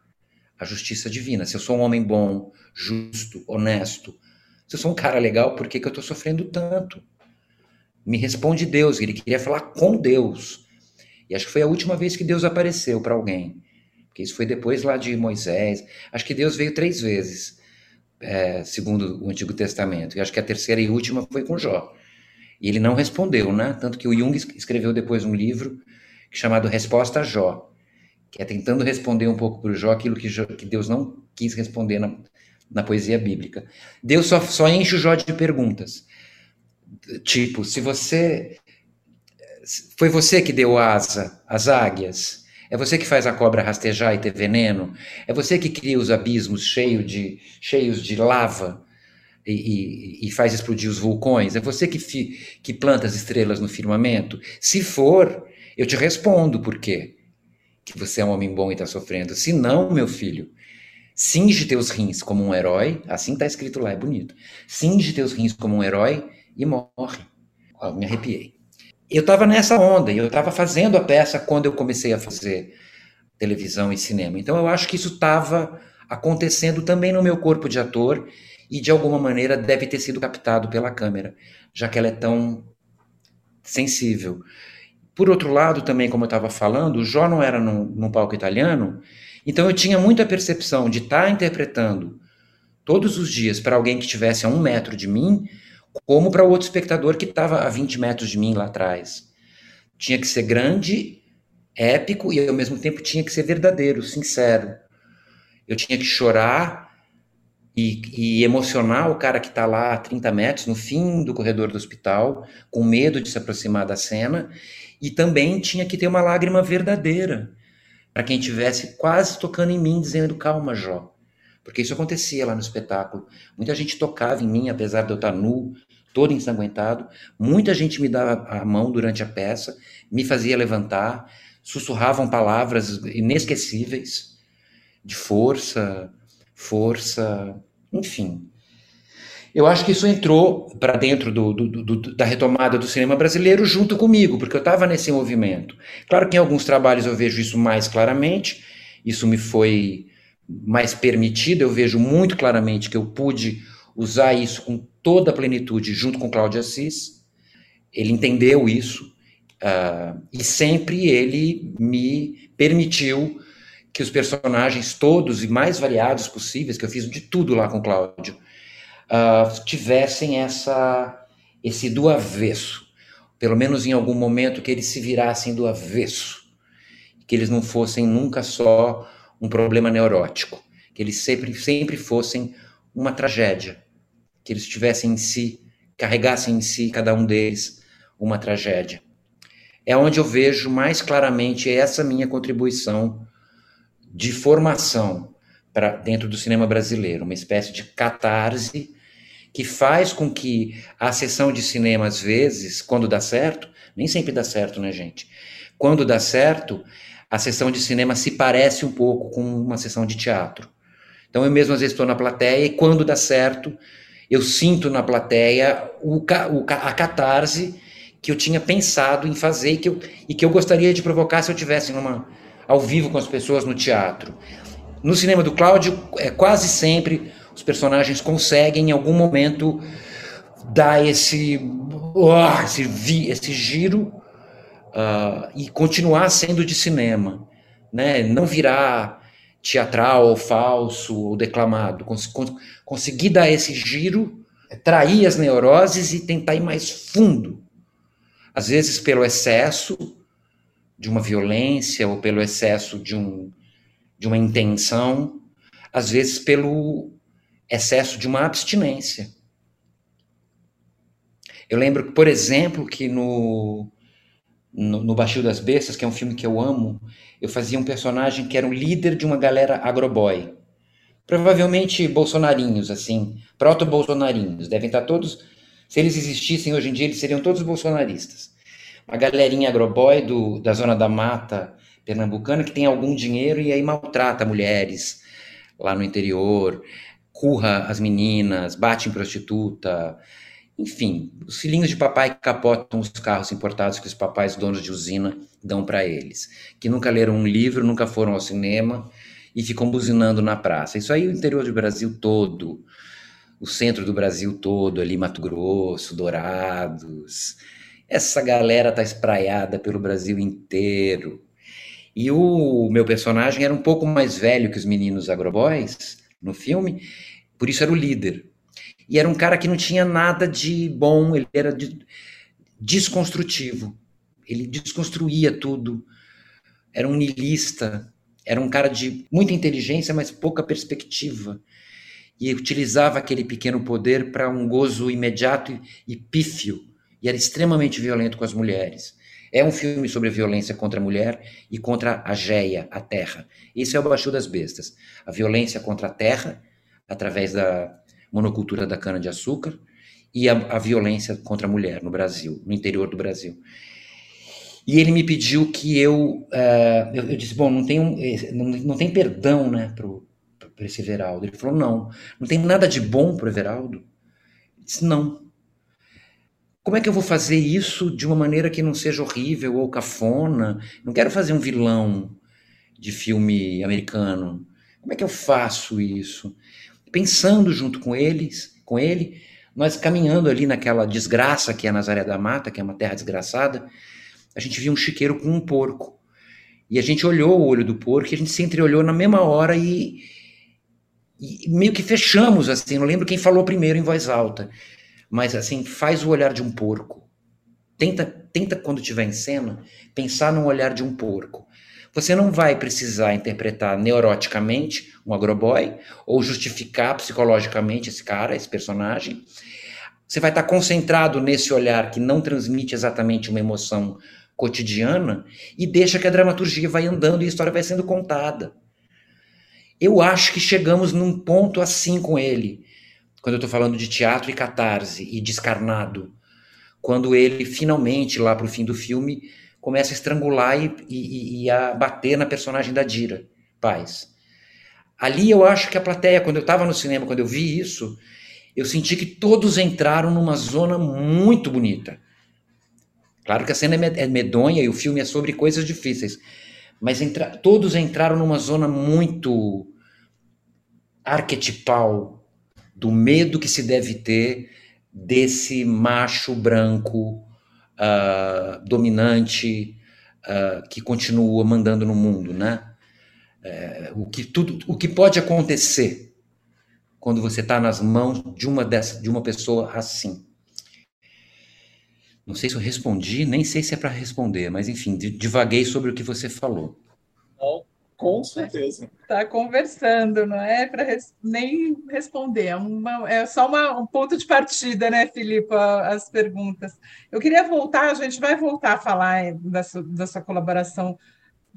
a justiça divina. Se eu sou um homem bom, justo, honesto, se eu sou um cara legal, por que, que eu estou sofrendo tanto? Me responde Deus, ele queria falar com Deus. E acho que foi a última vez que Deus apareceu para alguém. Porque isso foi depois lá de Moisés. Acho que Deus veio três vezes, é, segundo o Antigo Testamento. E acho que a terceira e última foi com Jó. E ele não respondeu, né? Tanto que o Jung escreveu depois um livro chamado Resposta a Jó, que é tentando responder um pouco para o Jó aquilo que, Jó, que Deus não quis responder na, na poesia bíblica. Deus só, só enche o Jó de perguntas. Tipo, se você. Foi você que deu asa às águias? É você que faz a cobra rastejar e ter veneno? É você que cria os abismos cheio de, cheios de lava e, e, e faz explodir os vulcões? É você que, fi, que planta as estrelas no firmamento? Se for, eu te respondo por quê que você é um homem bom e está sofrendo. Se não, meu filho, Cinge teus rins como um herói, assim está escrito lá, é bonito. Cinge teus rins como um herói e morre. Me arrepiei. Eu estava nessa onda, eu estava fazendo a peça quando eu comecei a fazer televisão e cinema. Então eu acho que isso estava acontecendo também no meu corpo de ator e de alguma maneira deve ter sido captado pela câmera, já que ela é tão sensível. Por outro lado, também, como eu estava falando, o Jó não era num, num palco italiano, então eu tinha muita percepção de estar tá interpretando todos os dias para alguém que estivesse a um metro de mim, como para o outro espectador que estava a 20 metros de mim lá atrás. Tinha que ser grande, épico e ao mesmo tempo tinha que ser verdadeiro, sincero. Eu tinha que chorar e, e emocionar o cara que está lá a 30 metros, no fim do corredor do hospital, com medo de se aproximar da cena, e também tinha que ter uma lágrima verdadeira para quem tivesse quase tocando em mim, dizendo calma, Jó. Porque isso acontecia lá no espetáculo. Muita gente tocava em mim, apesar de eu estar nu, todo ensanguentado. Muita gente me dava a mão durante a peça, me fazia levantar, sussurravam palavras inesquecíveis de força, força, enfim. Eu acho que isso entrou para dentro do, do, do, da retomada do cinema brasileiro junto comigo, porque eu estava nesse movimento. Claro que em alguns trabalhos eu vejo isso mais claramente, isso me foi mais permitido, eu vejo muito claramente que eu pude usar isso com toda a plenitude junto com Cláudio Assis. Ele entendeu isso uh, e sempre ele me permitiu que os personagens todos e mais variados possíveis, que eu fiz de tudo lá com Cláudio, uh, tivessem essa, esse do avesso. Pelo menos em algum momento que eles se virassem do avesso. Que eles não fossem nunca só um problema neurótico. Que eles sempre, sempre fossem uma tragédia. Que eles tivessem em si, carregassem em si, cada um deles, uma tragédia. É onde eu vejo mais claramente essa minha contribuição de formação para dentro do cinema brasileiro, uma espécie de catarse que faz com que a sessão de cinema, às vezes, quando dá certo, nem sempre dá certo, né, gente? Quando dá certo, a sessão de cinema se parece um pouco com uma sessão de teatro. Então, eu mesmo às vezes estou na plateia e quando dá certo, eu sinto na plateia o, o, a catarse que eu tinha pensado em fazer e que, eu, e que eu gostaria de provocar se eu tivesse numa, ao vivo com as pessoas no teatro. No cinema do Cláudio, é quase sempre os personagens conseguem em algum momento dar esse, oh, esse, vi, esse giro uh, e continuar sendo de cinema, né? Não virar teatral ou falso ou declamado, cons conseguir dar esse giro, trair as neuroses e tentar ir mais fundo. Às vezes pelo excesso, de uma violência ou pelo excesso de, um, de uma intenção, às vezes pelo excesso de uma abstinência. Eu lembro, por exemplo, que no, no, no Baixio das Bestas, que é um filme que eu amo, eu fazia um personagem que era um líder de uma galera agroboy. Provavelmente bolsonarinhos, assim, proto-bolsonarinhos. Devem estar todos. Se eles existissem hoje em dia, eles seriam todos bolsonaristas. Uma galerinha agroboy do, da zona da mata pernambucana que tem algum dinheiro e aí maltrata mulheres lá no interior, curra as meninas, bate em prostituta, enfim, os filhinhos de papai capotam os carros importados que os papais donos de usina dão para eles, que nunca leram um livro, nunca foram ao cinema e ficam buzinando na praça. Isso aí o interior do Brasil todo, o centro do Brasil todo, ali Mato Grosso, Dourados. Essa galera tá espraiada pelo Brasil inteiro. E o meu personagem era um pouco mais velho que os meninos agroboys no filme, por isso era o líder. E era um cara que não tinha nada de bom, ele era de, desconstrutivo. Ele desconstruía tudo. Era um niilista, era um cara de muita inteligência, mas pouca perspectiva. E utilizava aquele pequeno poder para um gozo imediato e, e pífio. E era extremamente violento com as mulheres. É um filme sobre a violência contra a mulher e contra a geia, a terra. Esse é o Baixo das Bestas. A violência contra a terra, através da, monocultura da cana-de-açúcar e a, a, violência contra a mulher no Brasil, no interior do Brasil. E ele me pediu que eu, uh, eu, eu, disse, bom, não tem, um, não, não tem perdão, né, para esse Everaldo. Ele falou, não, não tem nada de bom para o Everaldo. Eu disse, não. Como é que eu vou fazer isso de uma maneira que não seja horrível ou cafona? Não quero fazer um vilão de filme americano. Como é que eu faço isso? Pensando junto com eles, com ele, nós caminhando ali naquela desgraça que é Nazaré da Mata, que é uma terra desgraçada, a gente viu um chiqueiro com um porco. E a gente olhou o olho do porco e a gente se entreolhou na mesma hora e, e meio que fechamos assim, não lembro quem falou primeiro em voz alta, mas assim, faz o olhar de um porco. Tenta, tenta quando estiver em cena, pensar no olhar de um porco. Você não vai precisar interpretar neuroticamente um agroboy ou justificar psicologicamente esse cara, esse personagem. Você vai estar concentrado nesse olhar que não transmite exatamente uma emoção cotidiana e deixa que a dramaturgia vai andando e a história vai sendo contada. Eu acho que chegamos num ponto assim com ele, quando eu estou falando de teatro e catarse e descarnado, quando ele finalmente, lá para o fim do filme, começa a estrangular e, e, e, a bater na personagem da Dira Paz. Ali eu acho que a plateia, quando eu estava no cinema, quando eu vi isso, eu senti que todos entraram numa zona muito bonita. Claro que a cena é, é medonha e o filme é sobre coisas difíceis, mas entra, todos entraram numa zona muito arquetipal do medo que se deve ter desse macho branco uh, dominante uh, que continua mandando no mundo, né? É, o que tudo, o que pode acontecer quando você está nas mãos de uma dessa, de uma pessoa assim? Não sei se eu respondi, nem sei se é para responder, mas enfim, divaguei sobre o que você falou. Com certeza. Está conversando, não é para res... nem responder, é, uma... é só uma... um ponto de partida, né, Filipe, as perguntas. Eu queria voltar, a gente vai voltar a falar da sua, da sua colaboração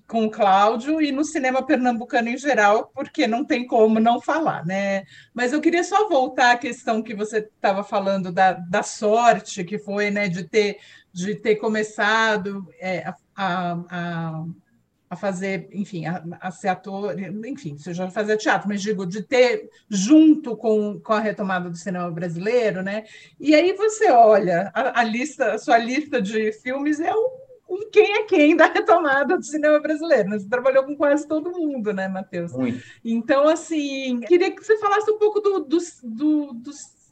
com o Cláudio e no cinema pernambucano em geral, porque não tem como não falar, né? Mas eu queria só voltar à questão que você estava falando da, da sorte que foi, né, de ter, de ter começado é, a, a a fazer, enfim, a, a, ser ator, enfim, você já fazia teatro, mas digo, de ter junto com, com a retomada do cinema brasileiro, né? E aí você olha, a, a lista, a sua lista de filmes é um, um, quem é quem da retomada do cinema brasileiro. Né? Você trabalhou com quase todo mundo, né, Matheus? Muito. Então, assim, queria que você falasse um pouco do, do, do, do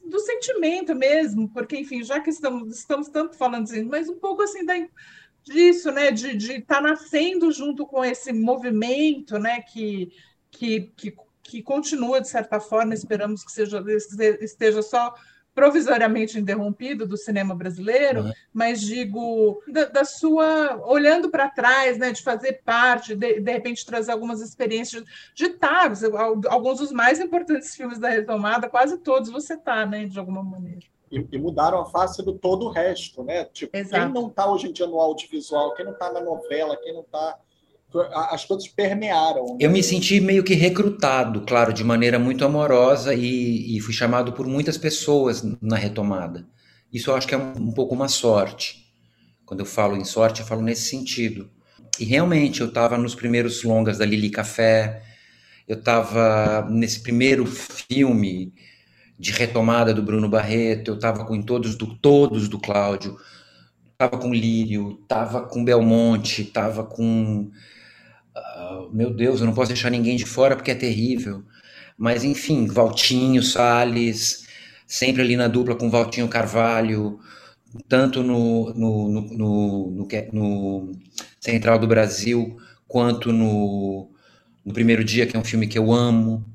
do sentimento mesmo, porque, enfim, já que estamos, estamos tanto falando assim, mas um pouco assim da, disso, né, de estar tá nascendo junto com esse movimento, né, que, que, que, que continua de certa forma, esperamos que seja, esteja só provisoriamente interrompido do cinema brasileiro, uhum. mas digo da, da sua olhando para trás, né, de fazer parte, de, de repente trazer algumas experiências de estar, alguns dos mais importantes filmes da retomada, quase todos você está, né, de alguma maneira. E, e, mudaram a face do todo o resto, né? Tipo, Exato. quem não está hoje em dia no audiovisual, quem não está na novela, quem não está as coisas permearam. Né? Eu me senti meio que recrutado, claro, de maneira muito amorosa e, e, fui chamado por muitas pessoas na retomada. Isso eu acho que é um, um, pouco uma sorte. Quando eu falo em sorte, eu falo nesse sentido. E realmente eu estava nos primeiros longas da Lili Café, eu estava nesse primeiro filme de retomada do Bruno Barreto, eu estava com todos do todos do Cláudio, estava com Lírio, estava com Belmonte, estava com uh, meu Deus, eu não posso deixar ninguém de fora porque é terrível. Mas enfim, Valtinho, Salles, sempre ali na dupla com Valtinho Carvalho, tanto no, no, no, no, no Central do Brasil, quanto no, no Primeiro Dia, que é um filme que eu amo.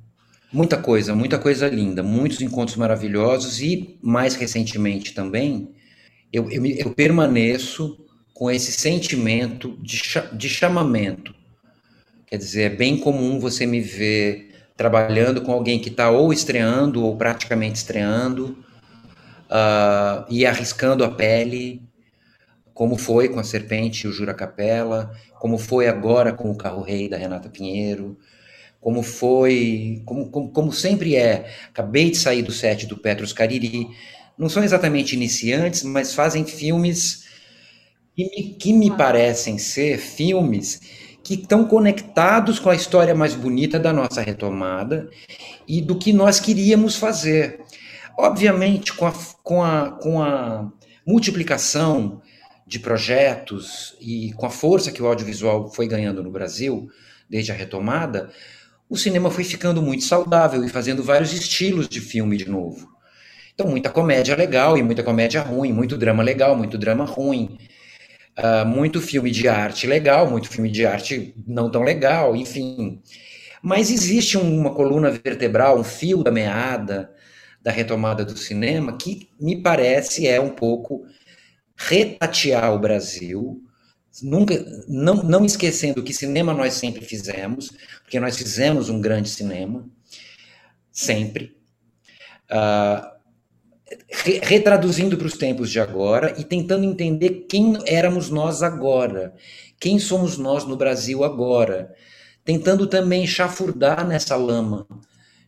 Muita coisa, muita coisa linda, muitos encontros maravilhosos e, mais recentemente também, eu, eu, eu permaneço com esse sentimento de, de chamamento. Quer dizer, é bem comum você me ver trabalhando com alguém que está ou estreando ou praticamente estreando uh, e arriscando a pele, como foi com a Serpente e o Jura Capela, como foi agora com o Carro Rei da Renata Pinheiro, como foi, como, como, como sempre é. Acabei de sair do set do Petros Cariri. Não são exatamente iniciantes, mas fazem filmes que me, que me parecem ser filmes que estão conectados com a história mais bonita da nossa retomada e do que nós queríamos fazer. Obviamente, com a, com a, com a multiplicação de projetos e com a força que o audiovisual foi ganhando no Brasil, desde a retomada, o cinema foi ficando muito saudável e fazendo vários estilos de filme de novo. Então, muita comédia legal e muita comédia ruim, muito drama legal, muito drama ruim. Uh, muito filme de arte legal, muito filme de arte não tão legal, enfim. Mas existe uma coluna vertebral, um fio da meada da retomada do cinema que me parece é um pouco retatear o Brasil, nunca não, não esquecendo que cinema nós sempre fizemos, porque nós fizemos um grande cinema, sempre. Uh, retraduzindo para os tempos de agora e tentando entender quem éramos nós agora, quem somos nós no Brasil agora, tentando também chafurdar nessa lama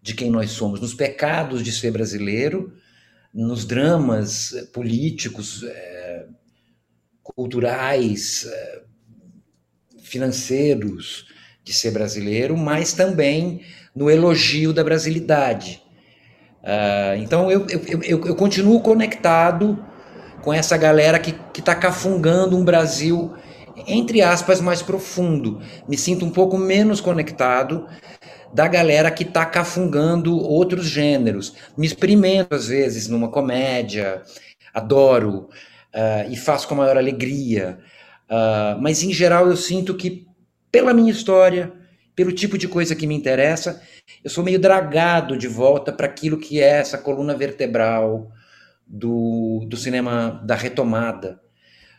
de quem nós somos, nos pecados de ser brasileiro, nos dramas políticos, é, culturais, é, financeiros de ser brasileiro, mas também no elogio da brasilidade Uh, então eu, eu, eu, eu, continuo conectado com essa galera que está cafungando um Brasil, entre aspas, mais profundo. Me sinto um pouco menos conectado da galera que está cafungando outros gêneros. Me experimento, às vezes, numa comédia, adoro uh, e faço com a maior alegria. Uh, mas, em geral, eu sinto que, pela minha história, pelo tipo de coisa que me interessa, eu sou meio dragado de volta para aquilo que é essa coluna vertebral do, do cinema da retomada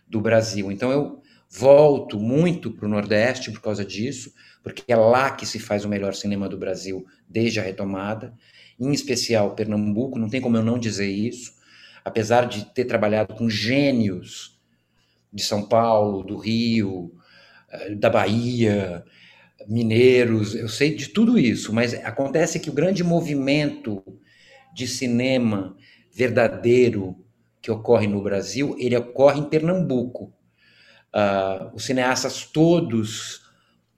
do Brasil. Então eu volto muito para o Nordeste por causa disso, porque é lá que se faz o melhor cinema do Brasil desde a retomada, em especial Pernambuco, não tem como eu não dizer isso, apesar de ter trabalhado com gênios de São Paulo, do Rio, da Bahia, mineiros, eu sei de tudo isso, mas acontece que o grande movimento de cinema verdadeiro que ocorre no Brasil, ele ocorre em Pernambuco. Uh, os cineastas todos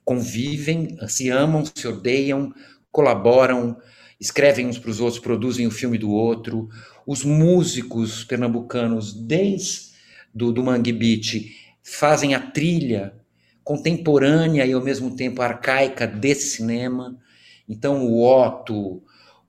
convivem, se amam, se odeiam, colaboram, escrevem uns para os outros, produzem o filme do outro. Os músicos pernambucanos, desde do, do Mangue Beach, fazem a trilha contemporânea e ao mesmo tempo arcaica desse cinema. Então, o Otto,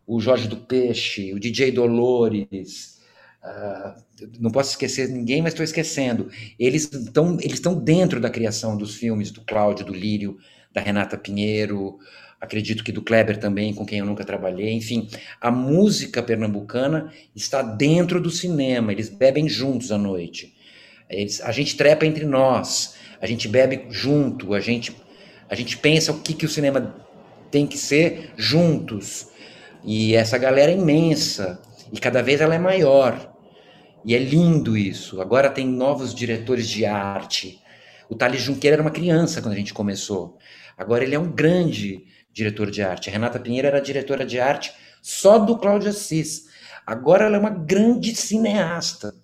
o Jorge do Peixe, o DJ Dolores, uh, não posso esquecer ninguém, mas estou esquecendo. Eles estão eles dentro da criação dos filmes do Cláudio, do Lírio, da Renata Pinheiro, acredito que do Kleber também, com quem eu nunca trabalhei. Enfim, a música pernambucana está dentro do cinema, eles bebem juntos à noite. Eles, a gente trepa entre nós, a gente bebe junto, a gente, a gente pensa o que, que o cinema tem que ser juntos. E essa galera é imensa, e cada vez ela é maior. E é lindo isso. Agora tem novos diretores de arte. O Thales Junqueira era uma criança quando a gente começou. Agora ele é um grande diretor de arte. A Renata Pinheiro era diretora de arte só do Cláudio Assis. Agora ela é uma grande cineasta.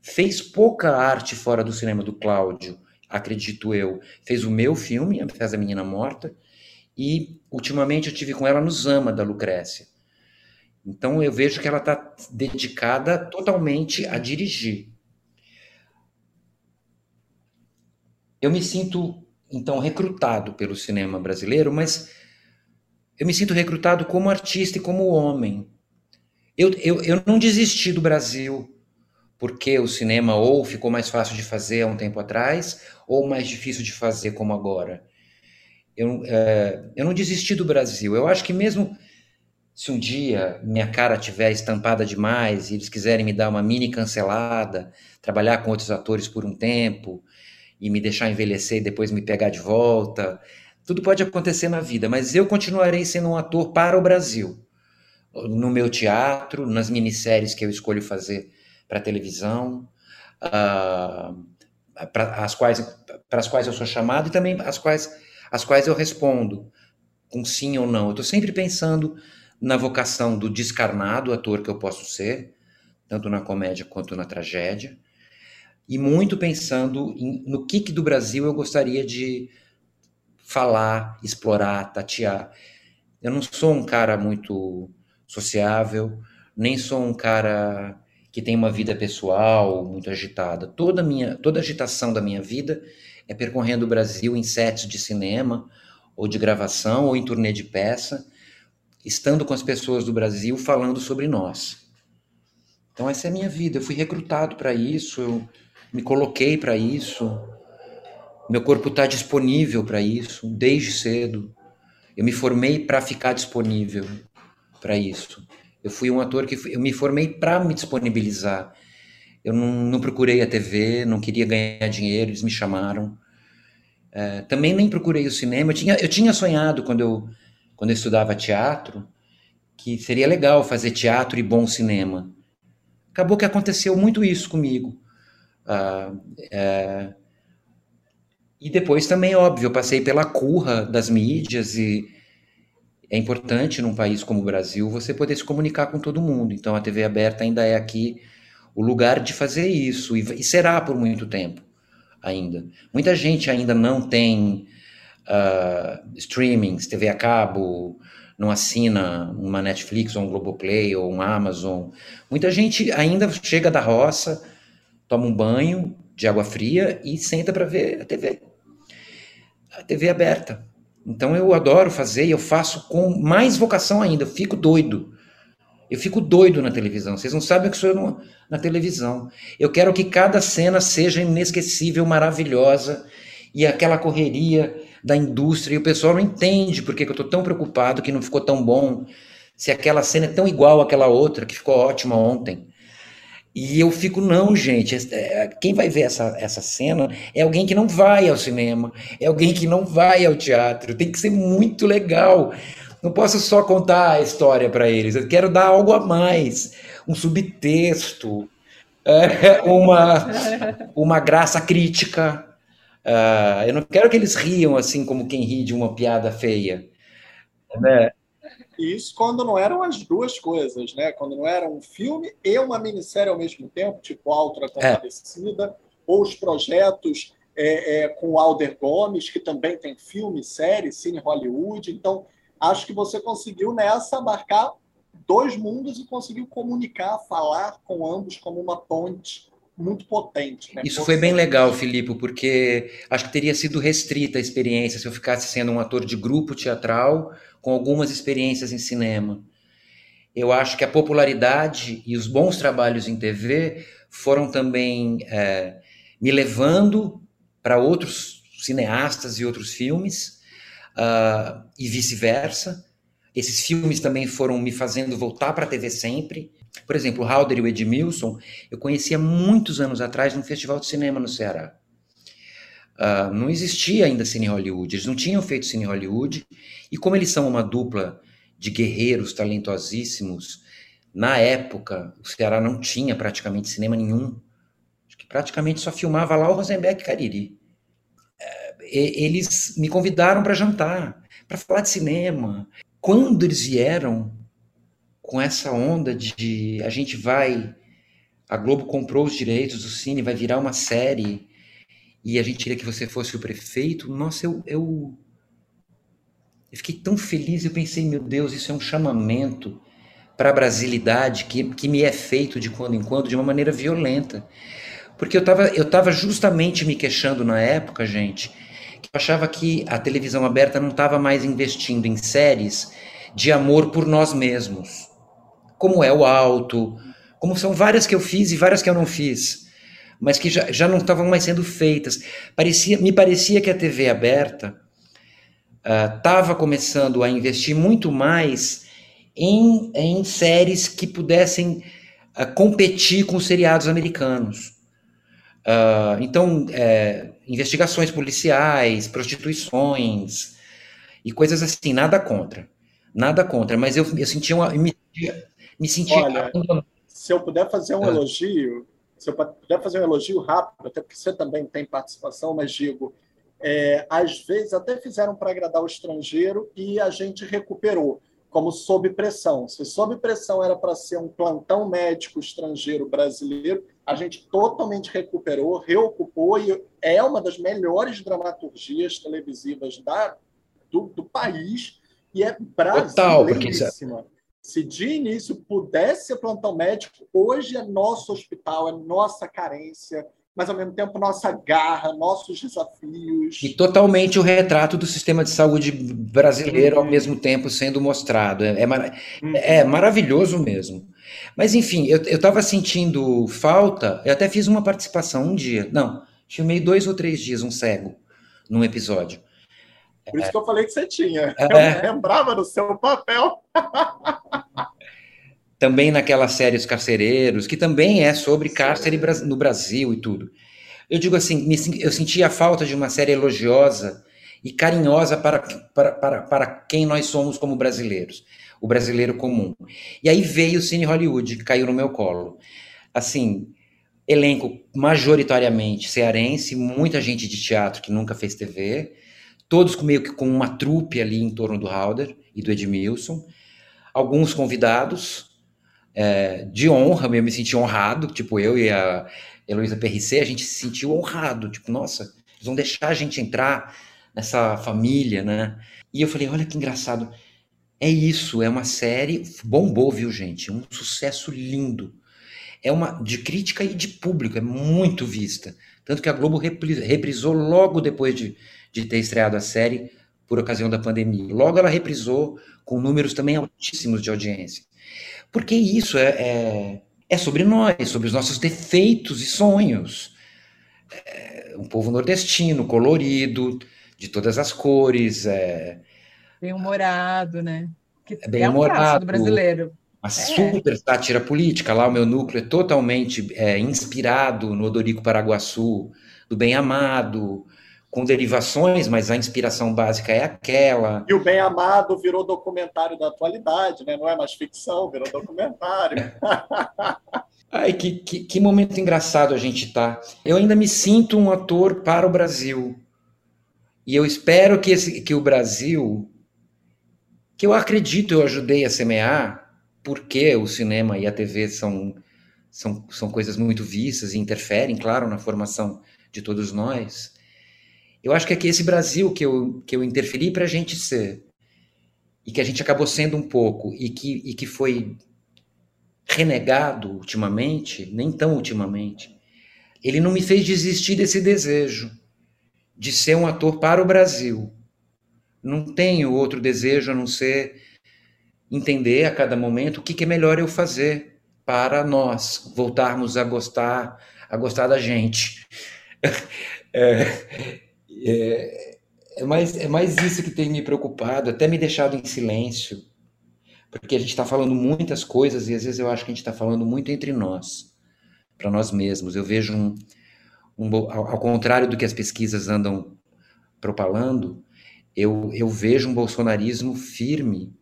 Fez pouca arte fora do cinema do Cláudio, acredito eu. Fez o meu filme, Fez a Menina Morta, e ultimamente eu tive com ela no Zama, da Lucrécia. Então eu vejo que ela está dedicada totalmente a dirigir. Eu me sinto, então, recrutado pelo cinema brasileiro, mas eu me sinto recrutado como artista e como homem. Eu, eu, eu não desisti do Brasil porque o cinema ou ficou mais fácil de fazer há um tempo atrás, ou mais difícil de fazer como agora. Eu, é, eu não desisti do Brasil. Eu acho que mesmo se um dia minha cara tiver estampada demais e eles quiserem me dar uma mini cancelada, trabalhar com outros atores por um tempo e me deixar envelhecer e depois me pegar de volta, tudo pode acontecer na vida, mas eu continuarei sendo um ator para o Brasil. No meu teatro, nas minisséries que eu escolho fazer para televisão, uh, para as quais para as quais eu sou chamado e também as quais as quais eu respondo com sim ou não. Eu estou sempre pensando na vocação do descarnado ator que eu posso ser, tanto na comédia quanto na tragédia, e muito pensando em, no que, que do Brasil eu gostaria de falar, explorar, tatear. Eu não sou um cara muito sociável, nem sou um cara que tem uma vida pessoal muito agitada. Toda minha, toda a agitação da minha vida é percorrendo o Brasil em sets de cinema ou de gravação ou em turnê de peça, estando com as pessoas do Brasil falando sobre nós. Então essa é a minha vida. Eu fui recrutado para isso, eu me coloquei para isso. Meu corpo está disponível para isso desde cedo. Eu me formei para ficar disponível para isso. Eu fui um ator que eu me formei para me disponibilizar. Eu não, não, procurei a TV, não queria ganhar dinheiro, eles me chamaram. É, também nem procurei o cinema. Eu tinha, eu tinha sonhado quando eu, quando eu estudava teatro que seria legal fazer teatro e bom cinema. Acabou que aconteceu muito isso comigo. Ah, é, e depois também, óbvio, eu passei pela curra das mídias e é importante num país como o Brasil você poder se comunicar com todo mundo. Então a TV aberta ainda é aqui o lugar de fazer isso e, e será por muito tempo ainda. Muita gente ainda não tem uh, streamings, TV a cabo, não assina uma Netflix ou um Globoplay ou um Amazon. Muita gente ainda chega da roça, toma um banho, de água fria e senta para ver a TV. A TV aberta. Então eu adoro fazer e eu faço com mais vocação ainda. Eu fico doido. Eu fico doido na televisão. Vocês não sabem o que sou eu na televisão. Eu quero que cada cena seja inesquecível, maravilhosa e aquela correria da indústria. E o pessoal não entende porque eu estou tão preocupado que não ficou tão bom. Se aquela cena é tão igual àquela outra que ficou ótima ontem. E eu fico, não, gente, é, quem vai ver essa, essa cena é alguém que não vai ao cinema, é alguém que não vai ao teatro, tem que ser muito legal. Não posso só contar a história para eles, eu quero dar algo a mais, um subtexto, é, uma, uma graça crítica. Uh, eu não quero que eles riam assim como quem ri de uma piada feia. Né? Isso quando não eram as duas coisas, né? Quando não era um filme e uma minissérie ao mesmo tempo, tipo Altra Compadecida, é. ou os projetos é, é, com o Alder Gomes, que também tem filme, série, Cine Hollywood. Então, acho que você conseguiu nessa marcar dois mundos e conseguiu comunicar, falar com ambos como uma ponte muito potente. Né? Isso foi bem legal, Filipe, porque acho que teria sido restrita a experiência se eu ficasse sendo um ator de grupo teatral com algumas experiências em cinema. Eu acho que a popularidade e os bons trabalhos em TV foram também é, me levando para outros cineastas e outros filmes. uh, e vice-versa. Esses filmes também foram me fazendo voltar para a TV sempre. Por exemplo, o Halder e o Edmilson, eu conhecia muitos anos atrás num festival de cinema no Ceará. Uh, não existia ainda Cine Hollywood, eles não tinham feito Cine Hollywood, e como eles são uma dupla de guerreiros talentosíssimos, na época o Ceará não tinha praticamente cinema nenhum, acho que praticamente só filmava lá o Rosenberg Cariri. Uh, eles me convidaram para jantar, para falar de cinema. Quando eles vieram com essa onda de a gente vai, a Globo comprou os direitos do cine, vai virar uma série e a gente queria que você fosse o prefeito, nossa, eu, eu, eu fiquei tão feliz, eu pensei, meu Deus, isso é um chamamento para a brasilidade que, que me é feito de quando em quando de uma maneira violenta. Porque eu estava eu tava justamente me queixando na época, gente, que eu achava que a televisão aberta não estava mais investindo em séries de amor por nós mesmos. Como é o Alto, como são várias que eu fiz e várias que eu não fiz mas que já, já não estavam mais sendo feitas. Parecia, me parecia que a TV aberta estava uh, começando a investir muito mais em, em séries que pudessem uh, competir com os seriados americanos. Uh, então, é, investigações policiais, prostituições e coisas assim, nada contra. Nada contra, mas eu, eu sentia uma. Me, me sentia. Olha, se eu puder fazer um elogio, se eu puder fazer um elogio rápido, até porque você também tem participação, mas digo, é, às vezes até fizeram para agradar o estrangeiro e a gente recuperou, como sob pressão. Se sob pressão era para ser um plantão médico estrangeiro brasileiro, a gente totalmente recuperou, reocupou e é uma das melhores dramaturgias televisivas da, do, do país e é brasileiríssima. Total, se de início pudesse ser plantão médico, hoje é nosso hospital, é nossa carência, mas ao mesmo tempo nossa garra, nossos desafios. E totalmente o retrato do sistema de saúde brasileiro ao mesmo tempo sendo mostrado. É, é, mar... uhum. é maravilhoso mesmo. Mas enfim, eu estava sentindo falta, eu até fiz uma participação um dia, não, filmei dois ou três dias um cego num episódio. Por isso que eu falei que você tinha. É. Eu lembrava do seu papel. também naquela série Os Carcereiros, que também é sobre cárcere no Brasil e tudo. Eu digo assim, eu senti a falta de uma série elogiosa e carinhosa para, para, para, para quem nós somos como brasileiros, o brasileiro comum. E aí veio o Cine Hollywood, que caiu no meu colo. Assim, elenco majoritariamente cearense, muita gente de teatro que nunca fez TV, todos meio que com uma trupe ali em torno do Halder e do Edmilson, alguns convidados é, de honra, eu me senti honrado, tipo eu e a Heloísa Perricê, a gente se sentiu honrado, tipo, nossa, eles vão deixar a gente entrar nessa família, né? E eu falei, olha que engraçado, é isso, é uma série, bombou, viu, gente? Um sucesso lindo. É uma de crítica e de público, é muito vista. Tanto que a Globo reprisou logo depois de, de ter estreado a série por ocasião da pandemia. Logo ela reprisou com números também altíssimos de audiência. Porque isso é, é, é sobre nós, sobre os nossos defeitos e sonhos. É um povo nordestino, colorido, de todas as cores. É, bem humorado, né? Que é bem é um brasileiro. Uma é. super sátira política. Lá o meu núcleo é totalmente é, inspirado no Odorico Paraguaçu, do Bem Amado, com derivações, mas a inspiração básica é aquela. E o Bem Amado virou documentário da atualidade, né? não é mais ficção, virou documentário. Ai, que, que, que, momento engraçado a gente tá. Eu ainda me sinto um ator para o Brasil. E eu espero que, esse, que o Brasil, que eu acredito eu ajudei a semear, porque o cinema e a TV são, são, são coisas muito vistas e interferem, claro, na formação de todos nós eu acho que é que esse Brasil que eu, que eu interferi para a gente ser, e que a gente acabou sendo um pouco, e que, e que foi renegado ultimamente, nem tão ultimamente, ele não me fez desistir desse desejo de ser um ator para o Brasil. Não tenho outro desejo a não ser entender a cada momento o que, que é melhor eu fazer para nós voltarmos a gostar, a gostar da gente. É, é, é mais, é mais isso que tem me preocupado, até me deixado em silêncio, porque a gente está falando muitas coisas e às vezes eu acho que a gente está falando muito entre nós, para nós mesmos. Eu vejo um, um ao, contrário do que as pesquisas andam propalando, eu, eu vejo um bolsonarismo firme,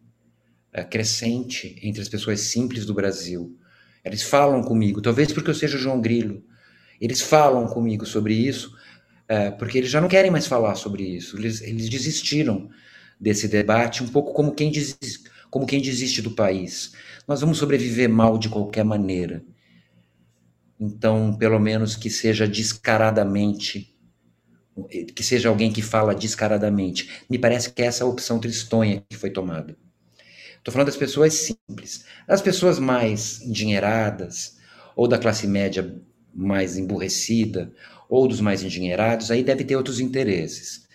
é, crescente entre as pessoas simples do Brasil. Eles falam comigo, talvez porque eu seja João Grilo, eles falam comigo sobre isso, é, porque eles já não querem mais falar sobre isso. Eles, eles desistiram desse debate, um pouco como quem, desiste, como quem desiste do país. Nós vamos sobreviver mal de qualquer maneira. Então, pelo menos que seja descaradamente que seja alguém que fala descaradamente. Me parece que é essa opção tristonha que foi tomada. Estou falando das pessoas simples. As pessoas mais endinheiradas, ou da classe média mais emburrecida, ou dos mais endinheirados, aí deve ter outros interesses.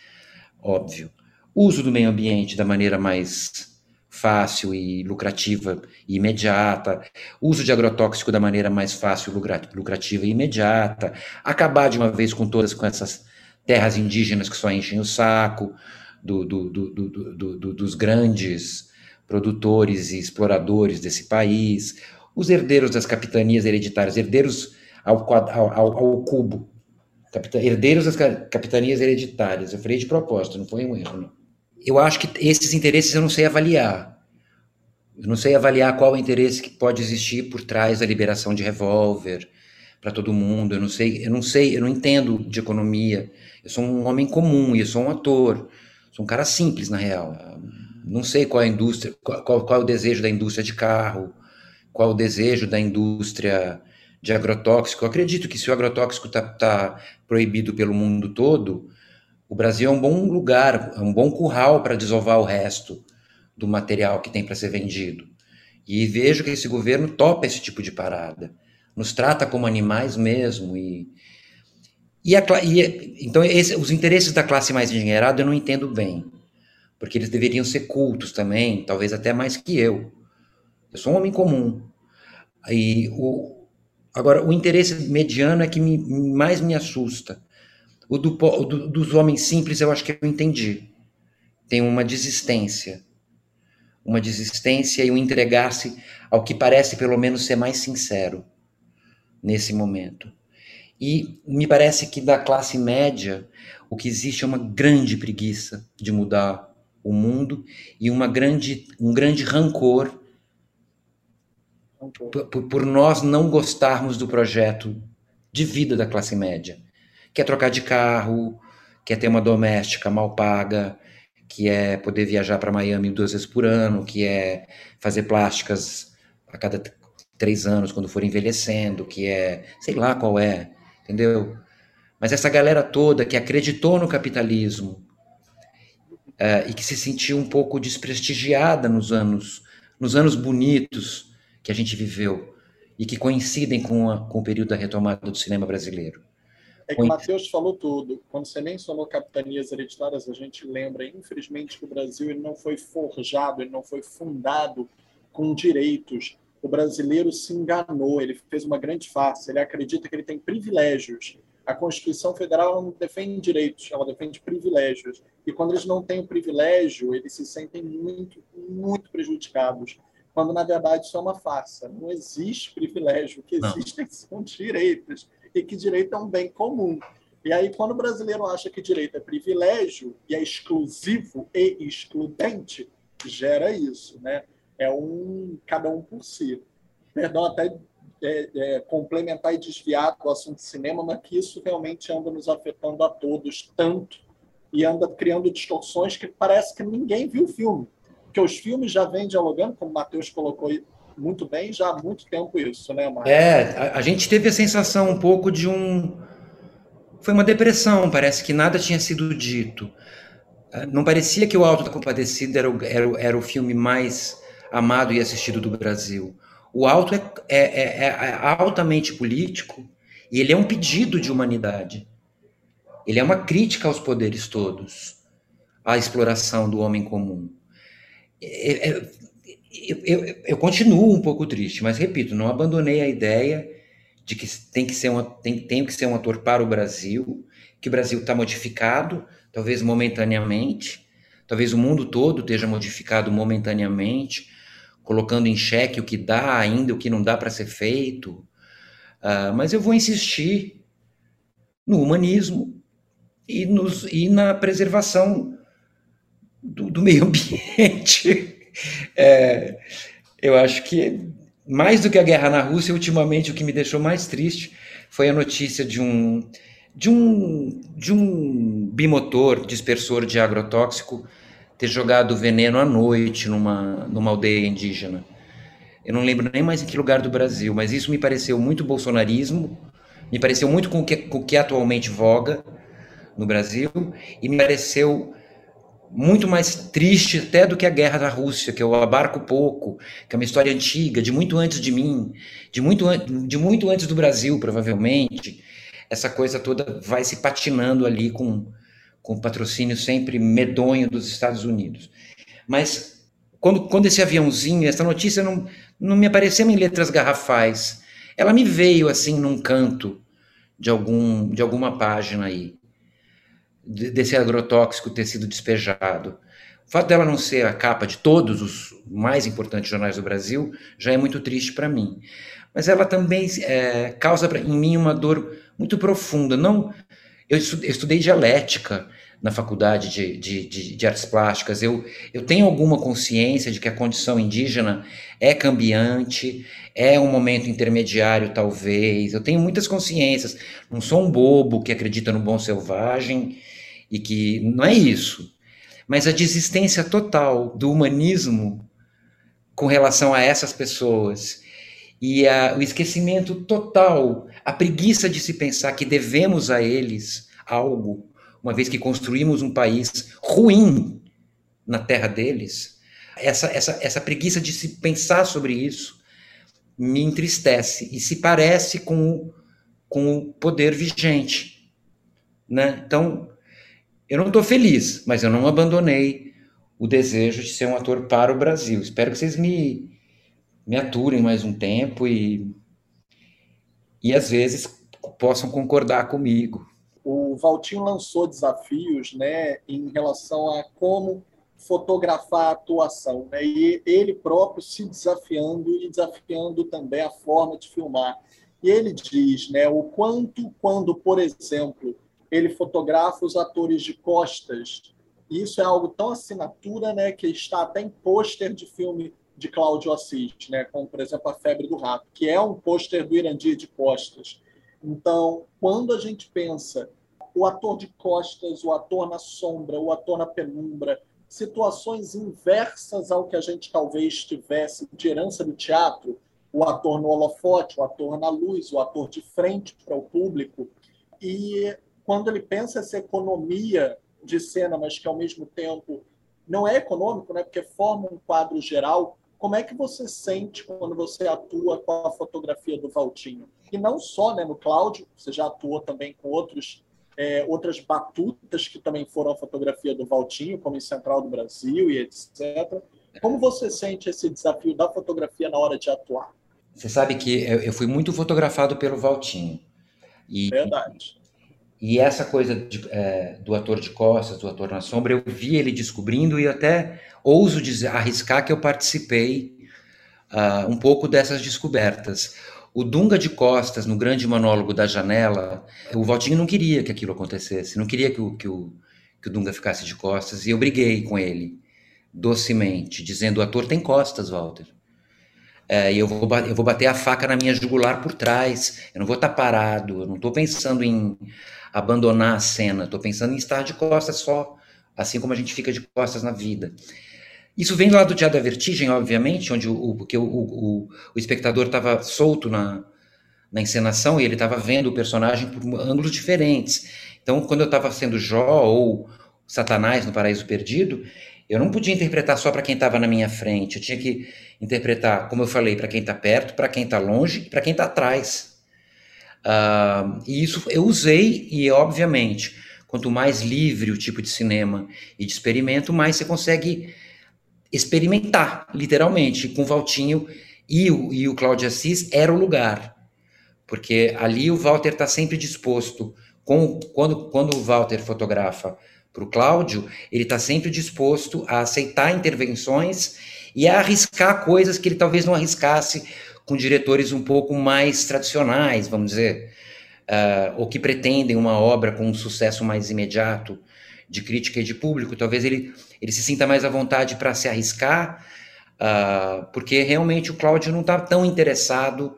Óbvio. Uso do meio ambiente da maneira mais fácil e lucrativa e imediata, uso de agrotóxico da maneira mais fácil, lucrativa e imediata, acabar de uma vez com todas com essas terras indígenas que só enchem o saco do, do, do, dos grandes produtores e exploradores desse país, os herdeiros das capitanias hereditárias, herdeiros ao, ao, ao cubo, herdeiros das capitanias hereditárias. Eu falei de propósito, não foi um erro, não. Eu acho que esses interesses eu não sei avaliar. Eu não sei avaliar qual o interesse que pode existir por trás da liberação de revólver para todo mundo. Eu não sei, eu não sei, eu não entendo de economia. Eu sou um homem comum e eu sou um ator. Sou um cara simples, na real. Não sei qual é a indústria, qual, qual é o desejo da indústria de carro, qual é o desejo da indústria de agrotóxico. Eu acredito que se o agrotóxico está tá proibido pelo mundo todo, o Brasil é um bom lugar, é um bom curral para desovar o resto do material que tem para ser vendido. E vejo que esse governo topa esse tipo de parada, nos trata como animais mesmo e e, a, e então esse, os interesses da classe mais endinheirada eu não entendo bem, porque eles deveriam ser cultos também, talvez até mais que eu. Eu sou um homem comum. E o, agora o interesse mediano é que me, mais me assusta. O do, do, dos homens simples eu acho que eu entendi. Tem uma desistência, uma desistência e um entregar-se ao que parece pelo menos ser mais sincero nesse momento. E me parece que da classe média o que existe é uma grande preguiça de mudar o mundo e uma grande, um grande rancor por, por nós não gostarmos do projeto de vida da classe média. Quer trocar de carro, quer ter uma doméstica mal paga, que é poder viajar para Miami duas vezes por ano, que é fazer plásticas a cada três anos quando for envelhecendo, que é sei lá qual é entendeu? Mas essa galera toda que acreditou no capitalismo uh, e que se sentiu um pouco desprestigiada nos anos, nos anos bonitos que a gente viveu e que coincidem com, a, com o período da retomada do cinema brasileiro. É que o Matheus falou tudo. Quando você mencionou capitanias hereditárias, a gente lembra, infelizmente, que o Brasil ele não foi forjado, ele não foi fundado com direitos o brasileiro se enganou, ele fez uma grande farsa, ele acredita que ele tem privilégios. A Constituição Federal não defende direitos, ela defende privilégios. E quando eles não têm o privilégio, eles se sentem muito, muito prejudicados. Quando, na verdade, isso é uma farsa. Não existe privilégio. O que existem são direitos. E que direito é um bem comum. E aí, quando o brasileiro acha que direito é privilégio e é exclusivo e excludente, gera isso, né? é um cada um por si. Perdão até é, é, complementar e desviar do assunto cinema, mas que isso realmente anda nos afetando a todos tanto e anda criando distorções que parece que ninguém viu o filme. Porque os filmes já vêm dialogando, como o Matheus colocou muito bem, já há muito tempo isso, né, Marcos? É, a, a gente teve a sensação um pouco de um... Foi uma depressão, parece que nada tinha sido dito. Ah, não parecia que o Alto da Compadecida era o, era, era o filme mais amado e assistido do Brasil. O alto é, é, é, é altamente político e ele é um pedido de humanidade. Ele é uma crítica aos poderes todos, à exploração do homem comum. É, é, eu, eu, eu, continuo um pouco triste, mas repito, não abandonei a ideia de que tem que ser uma, tem, tem que ser um ator para o Brasil, que o Brasil está modificado, talvez momentaneamente, talvez o mundo todo esteja modificado momentaneamente, colocando em xeque o que dá ainda, o que não dá para ser feito. Uh, mas eu vou insistir no humanismo e, nos, e na preservação do, do meio ambiente. É, eu acho que mais do que a guerra na Rússia, ultimamente o que me deixou mais triste foi a notícia de um de um de um bimotor dispersor de agrotóxico ter jogado veneno à noite numa numa aldeia indígena. Eu não lembro nem mais em que lugar do Brasil, mas isso me pareceu muito bolsonarismo, me pareceu muito com o que, com o que atualmente voga no Brasil e me pareceu muito mais triste até do que a guerra da Rússia, que eu abarco pouco, que é uma história antiga, de muito antes de mim, de muito, de muito antes do Brasil, provavelmente. Essa coisa toda vai se patinando ali com, com o patrocínio sempre medonho dos Estados Unidos. Mas quando, quando esse aviãozinho, essa notícia não, não me apareceu em letras garrafais, ela me veio assim num canto de, algum, de alguma página aí desse agrotóxico ter sido despejado. O fato dela não ser a capa de todos os mais importantes jornais do Brasil já é muito triste para mim. Mas ela também é, causa em mim uma dor muito profunda. Não, eu estudei dialética na faculdade de, de, de, de, artes plásticas. Eu, eu tenho alguma consciência de que a condição indígena é cambiante, é um momento intermediário, talvez. Eu tenho muitas consciências. Não sou um bobo que acredita no bom selvagem e que não é isso. Mas a desistência total do humanismo com relação a essas pessoas e a, o esquecimento total, a preguiça de se pensar que devemos a eles algo, uma vez que construímos um país ruim na terra deles, essa, essa, essa preguiça de se pensar sobre isso me entristece e se parece com, com o poder vigente. Né? Então, eu não estou feliz, mas eu não abandonei o desejo de ser um ator para o Brasil. Espero que vocês me, me aturem mais um tempo e, e às vezes possam concordar comigo. O Valtinho lançou desafios né, em relação a como fotografar a atuação, né? e ele próprio se desafiando e desafiando também a forma de filmar. E ele diz né, o quanto, quando, por exemplo, ele fotografa os atores de costas. E isso é algo tão assinatura, né, que está até em pôster de filme de Cláudio Assis, né, como por exemplo A Febre do Rato, que é um pôster do Irandir de costas. Então, quando a gente pensa o ator de costas, o ator na sombra, o ator na penumbra, situações inversas ao que a gente talvez tivesse de herança do teatro, o ator no holofote, o ator na luz, o ator de frente para o público, e quando ele pensa essa economia de cena, mas que ao mesmo tempo não é econômico, né, porque forma um quadro geral, como é que você sente quando você atua com a fotografia do Valtinho? E não só né, no Cláudio, você já atuou também com outros, é, outras batutas que também foram a fotografia do Valtinho, como em Central do Brasil e etc. Como você sente esse desafio da fotografia na hora de atuar? Você sabe que eu fui muito fotografado pelo Valtinho. E, Verdade. E essa coisa de, é, do ator de costas, do ator na sombra, eu vi ele descobrindo e até ouso dizer, arriscar que eu participei uh, um pouco dessas descobertas. O Dunga de Costas, no grande monólogo da janela, o Valtinho não queria que aquilo acontecesse, não queria que o, que o, que o Dunga ficasse de costas, e eu briguei com ele, docemente, dizendo: o ator tem costas, Walter. É, eu vou, eu vou bater a faca na minha jugular por trás, eu não vou estar parado, eu não estou pensando em abandonar a cena, estou pensando em estar de costas só, assim como a gente fica de costas na vida. Isso vem lá do Teatro da Vertigem, obviamente, onde o, o, o, o, o espectador estava solto na, na encenação e ele estava vendo o personagem por ângulos diferentes. Então, quando eu estava sendo Jó ou Satanás no Paraíso Perdido, eu não podia interpretar só para quem estava na minha frente, eu tinha que interpretar, como eu falei, para quem está perto, para quem está longe e para quem está atrás. Uh, e isso eu usei, e obviamente, quanto mais livre o tipo de cinema e de experimento, mais você consegue experimentar, literalmente. Com o Valtinho e o, e o Cláudio Assis era o lugar, porque ali o Walter está sempre disposto, com, quando, quando o Walter fotografa para o Cláudio, ele está sempre disposto a aceitar intervenções e a arriscar coisas que ele talvez não arriscasse com diretores um pouco mais tradicionais, vamos dizer, uh, ou que pretendem uma obra com um sucesso mais imediato de crítica e de público. Talvez ele, ele se sinta mais à vontade para se arriscar, uh, porque realmente o Cláudio não está tão interessado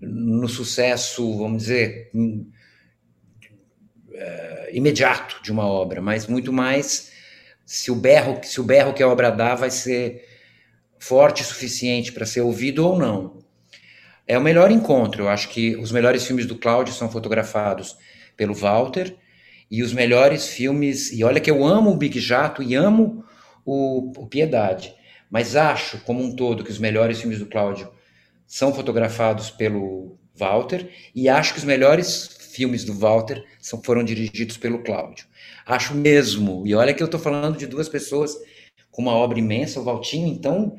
no sucesso, vamos dizer, uh, imediato de uma obra, mas muito mais se o berro, se o berro que a obra dá vai ser forte o suficiente para ser ouvido ou não. É o melhor encontro. Eu acho que os melhores filmes do Cláudio são fotografados pelo Walter e os melhores filmes. E olha que eu amo o Big Jato e amo o, o Piedade, mas acho como um todo que os melhores filmes do Cláudio são fotografados pelo Walter e acho que os melhores filmes do Walter são, foram dirigidos pelo Cláudio. Acho mesmo. E olha que eu estou falando de duas pessoas com uma obra imensa, o Valtinho, então,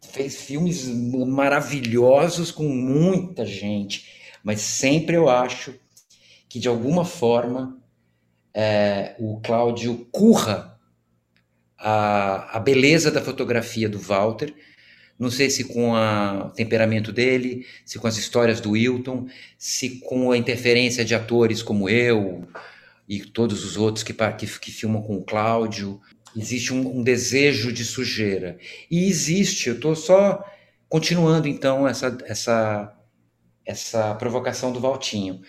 fez filmes maravilhosos com muita gente, mas sempre eu acho que, de alguma forma, é, o Cláudio curra a, a beleza da fotografia do Walter, não sei se com o temperamento dele, se com as histórias do Wilton, se com a interferência de atores como eu e todos os outros que, que, que filmam com o Cláudio. Existe um, um desejo de sujeira. E existe, eu estou só continuando então essa, essa, essa provocação do Valtinho.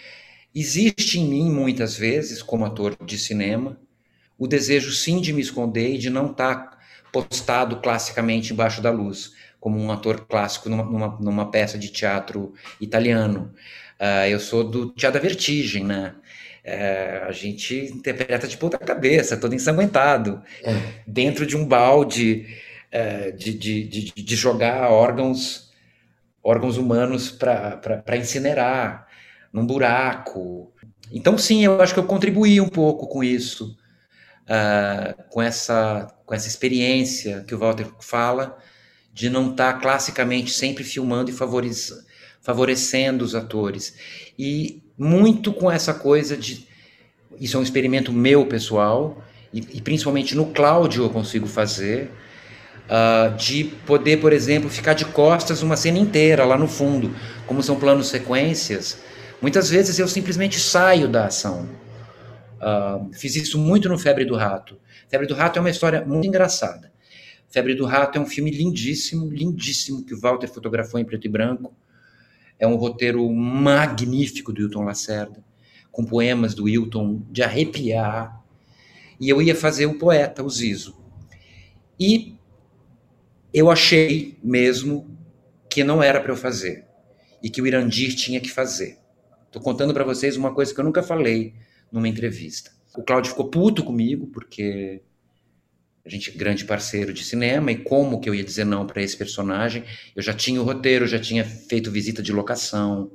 Existe em mim, muitas vezes, como ator de cinema, o desejo sim de me esconder e de não estar tá postado classicamente embaixo da luz, como um ator clássico numa, numa, numa peça de teatro italiano. Uh, eu sou do Teatro da Vertigem, né? É, a gente interpreta de ponta cabeça, todo ensanguentado, é. dentro de um balde é, de, de, de, de, jogar órgãos, órgãos humanos para incinerar, num buraco. Então, sim, eu acho que eu contribuí um pouco com isso, uh, com, essa, com essa experiência que o Walter fala, de não estar tá classicamente sempre filmando e favorecendo os atores. E muito com essa coisa de. Isso é um experimento meu pessoal, e, e principalmente no Cláudio eu consigo fazer, uh, de poder, por exemplo, ficar de costas uma cena inteira lá no fundo, como são planos sequências. Muitas vezes eu simplesmente saio da ação. Uh, fiz isso muito no Febre do Rato. Febre do Rato é uma história muito engraçada. Febre do Rato é um filme lindíssimo, lindíssimo, que o Walter fotografou em preto e branco. É um roteiro magnífico do Hilton Lacerda, com poemas do Hilton de arrepiar. E eu ia fazer o poeta, o Zizo. E eu achei mesmo que não era para eu fazer e que o Irandir tinha que fazer. Estou contando para vocês uma coisa que eu nunca falei numa entrevista. O Cláudio ficou puto comigo porque a gente grande parceiro de cinema e como que eu ia dizer não para esse personagem? Eu já tinha o roteiro, já tinha feito visita de locação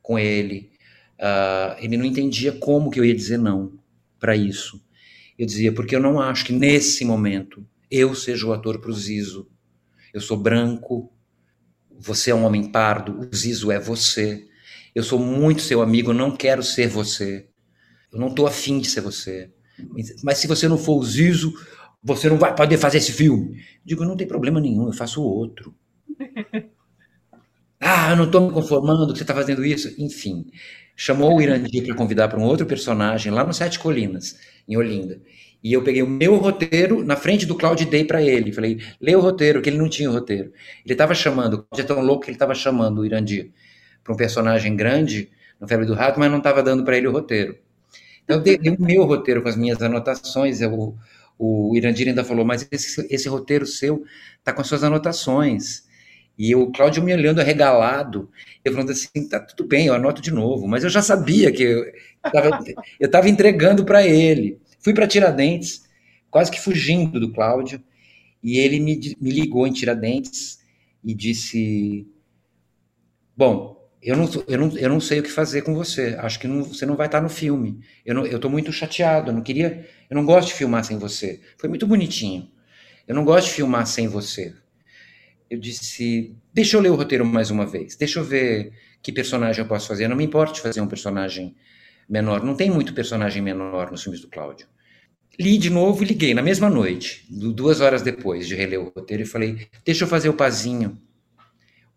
com ele. Uh, ele não entendia como que eu ia dizer não para isso. Eu dizia porque eu não acho que nesse momento eu seja o ator para o Zizo. Eu sou branco, você é um homem pardo, o Zizo é você. Eu sou muito seu amigo, não quero ser você. Eu não estou afim de ser você. Mas se você não for o Zizo, você não vai poder fazer esse filme. Digo, não tem problema nenhum, eu faço outro. ah, eu não estou me conformando que você está fazendo isso. Enfim, chamou o Irandir para convidar para um outro personagem lá no Sete Colinas, em Olinda. E eu peguei o meu roteiro na frente do Claudio e dei para ele. Falei, lê o roteiro, que ele não tinha o roteiro. Ele estava chamando, o Claudio é tão louco que ele estava chamando o Irandir para um personagem grande no Febre do Rato, mas não estava dando para ele o roteiro. Então eu dei o meu roteiro com as minhas anotações, eu o Irandir ainda falou, mas esse, esse roteiro seu está com as suas anotações. E o Cláudio me olhando arregalado, eu falando assim, tá tudo bem, eu anoto de novo. Mas eu já sabia que eu estava entregando para ele. Fui para Tiradentes, quase que fugindo do Cláudio, e ele me, me ligou em Tiradentes e disse, bom, eu não, eu, não, eu não sei o que fazer com você. Acho que não, você não vai estar no filme. Eu estou muito chateado. Eu não queria. Eu não gosto de filmar sem você. Foi muito bonitinho. Eu não gosto de filmar sem você. Eu disse: deixa eu ler o roteiro mais uma vez. Deixa eu ver que personagem eu posso fazer. Não me importa fazer um personagem menor. Não tem muito personagem menor nos filmes do Cláudio. Li de novo e liguei na mesma noite, duas horas depois de reler o roteiro, e falei: deixa eu fazer o Pazinho,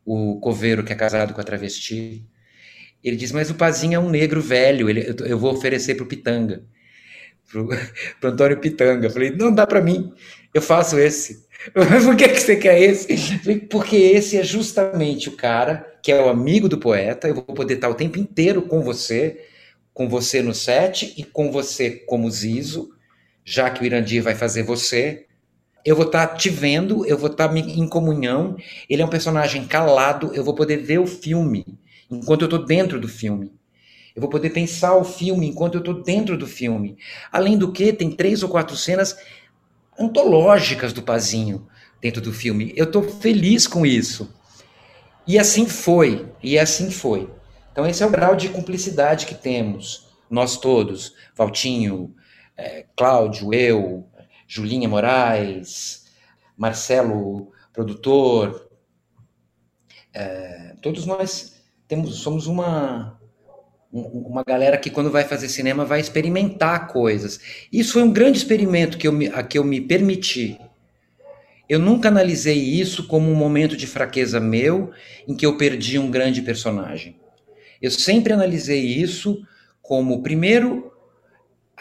o coveiro que é casado com a travesti. Ele diz: mas o Pazinho é um negro velho, ele, eu vou oferecer para o Pitanga, para Antônio Pitanga. Eu falei: não dá para mim, eu faço esse. Por que, que você quer esse? Porque esse é justamente o cara que é o amigo do poeta. Eu vou poder estar o tempo inteiro com você, com você no set e com você como Zizo, já que o Irandir vai fazer você. Eu vou estar te vendo, eu vou estar em comunhão. Ele é um personagem calado, eu vou poder ver o filme enquanto eu estou dentro do filme. Eu vou poder pensar o filme enquanto eu estou dentro do filme. Além do que, tem três ou quatro cenas antológicas do Pazinho dentro do filme. Eu estou feliz com isso. E assim foi, e assim foi. Então esse é o grau de cumplicidade que temos, nós todos, Valtinho, é, Cláudio, eu, Julinha Moraes, Marcelo, produtor, é, todos nós temos, somos uma uma galera que quando vai fazer cinema vai experimentar coisas. Isso foi um grande experimento que eu me, a que eu me permiti. Eu nunca analisei isso como um momento de fraqueza meu em que eu perdi um grande personagem. Eu sempre analisei isso como, primeiro,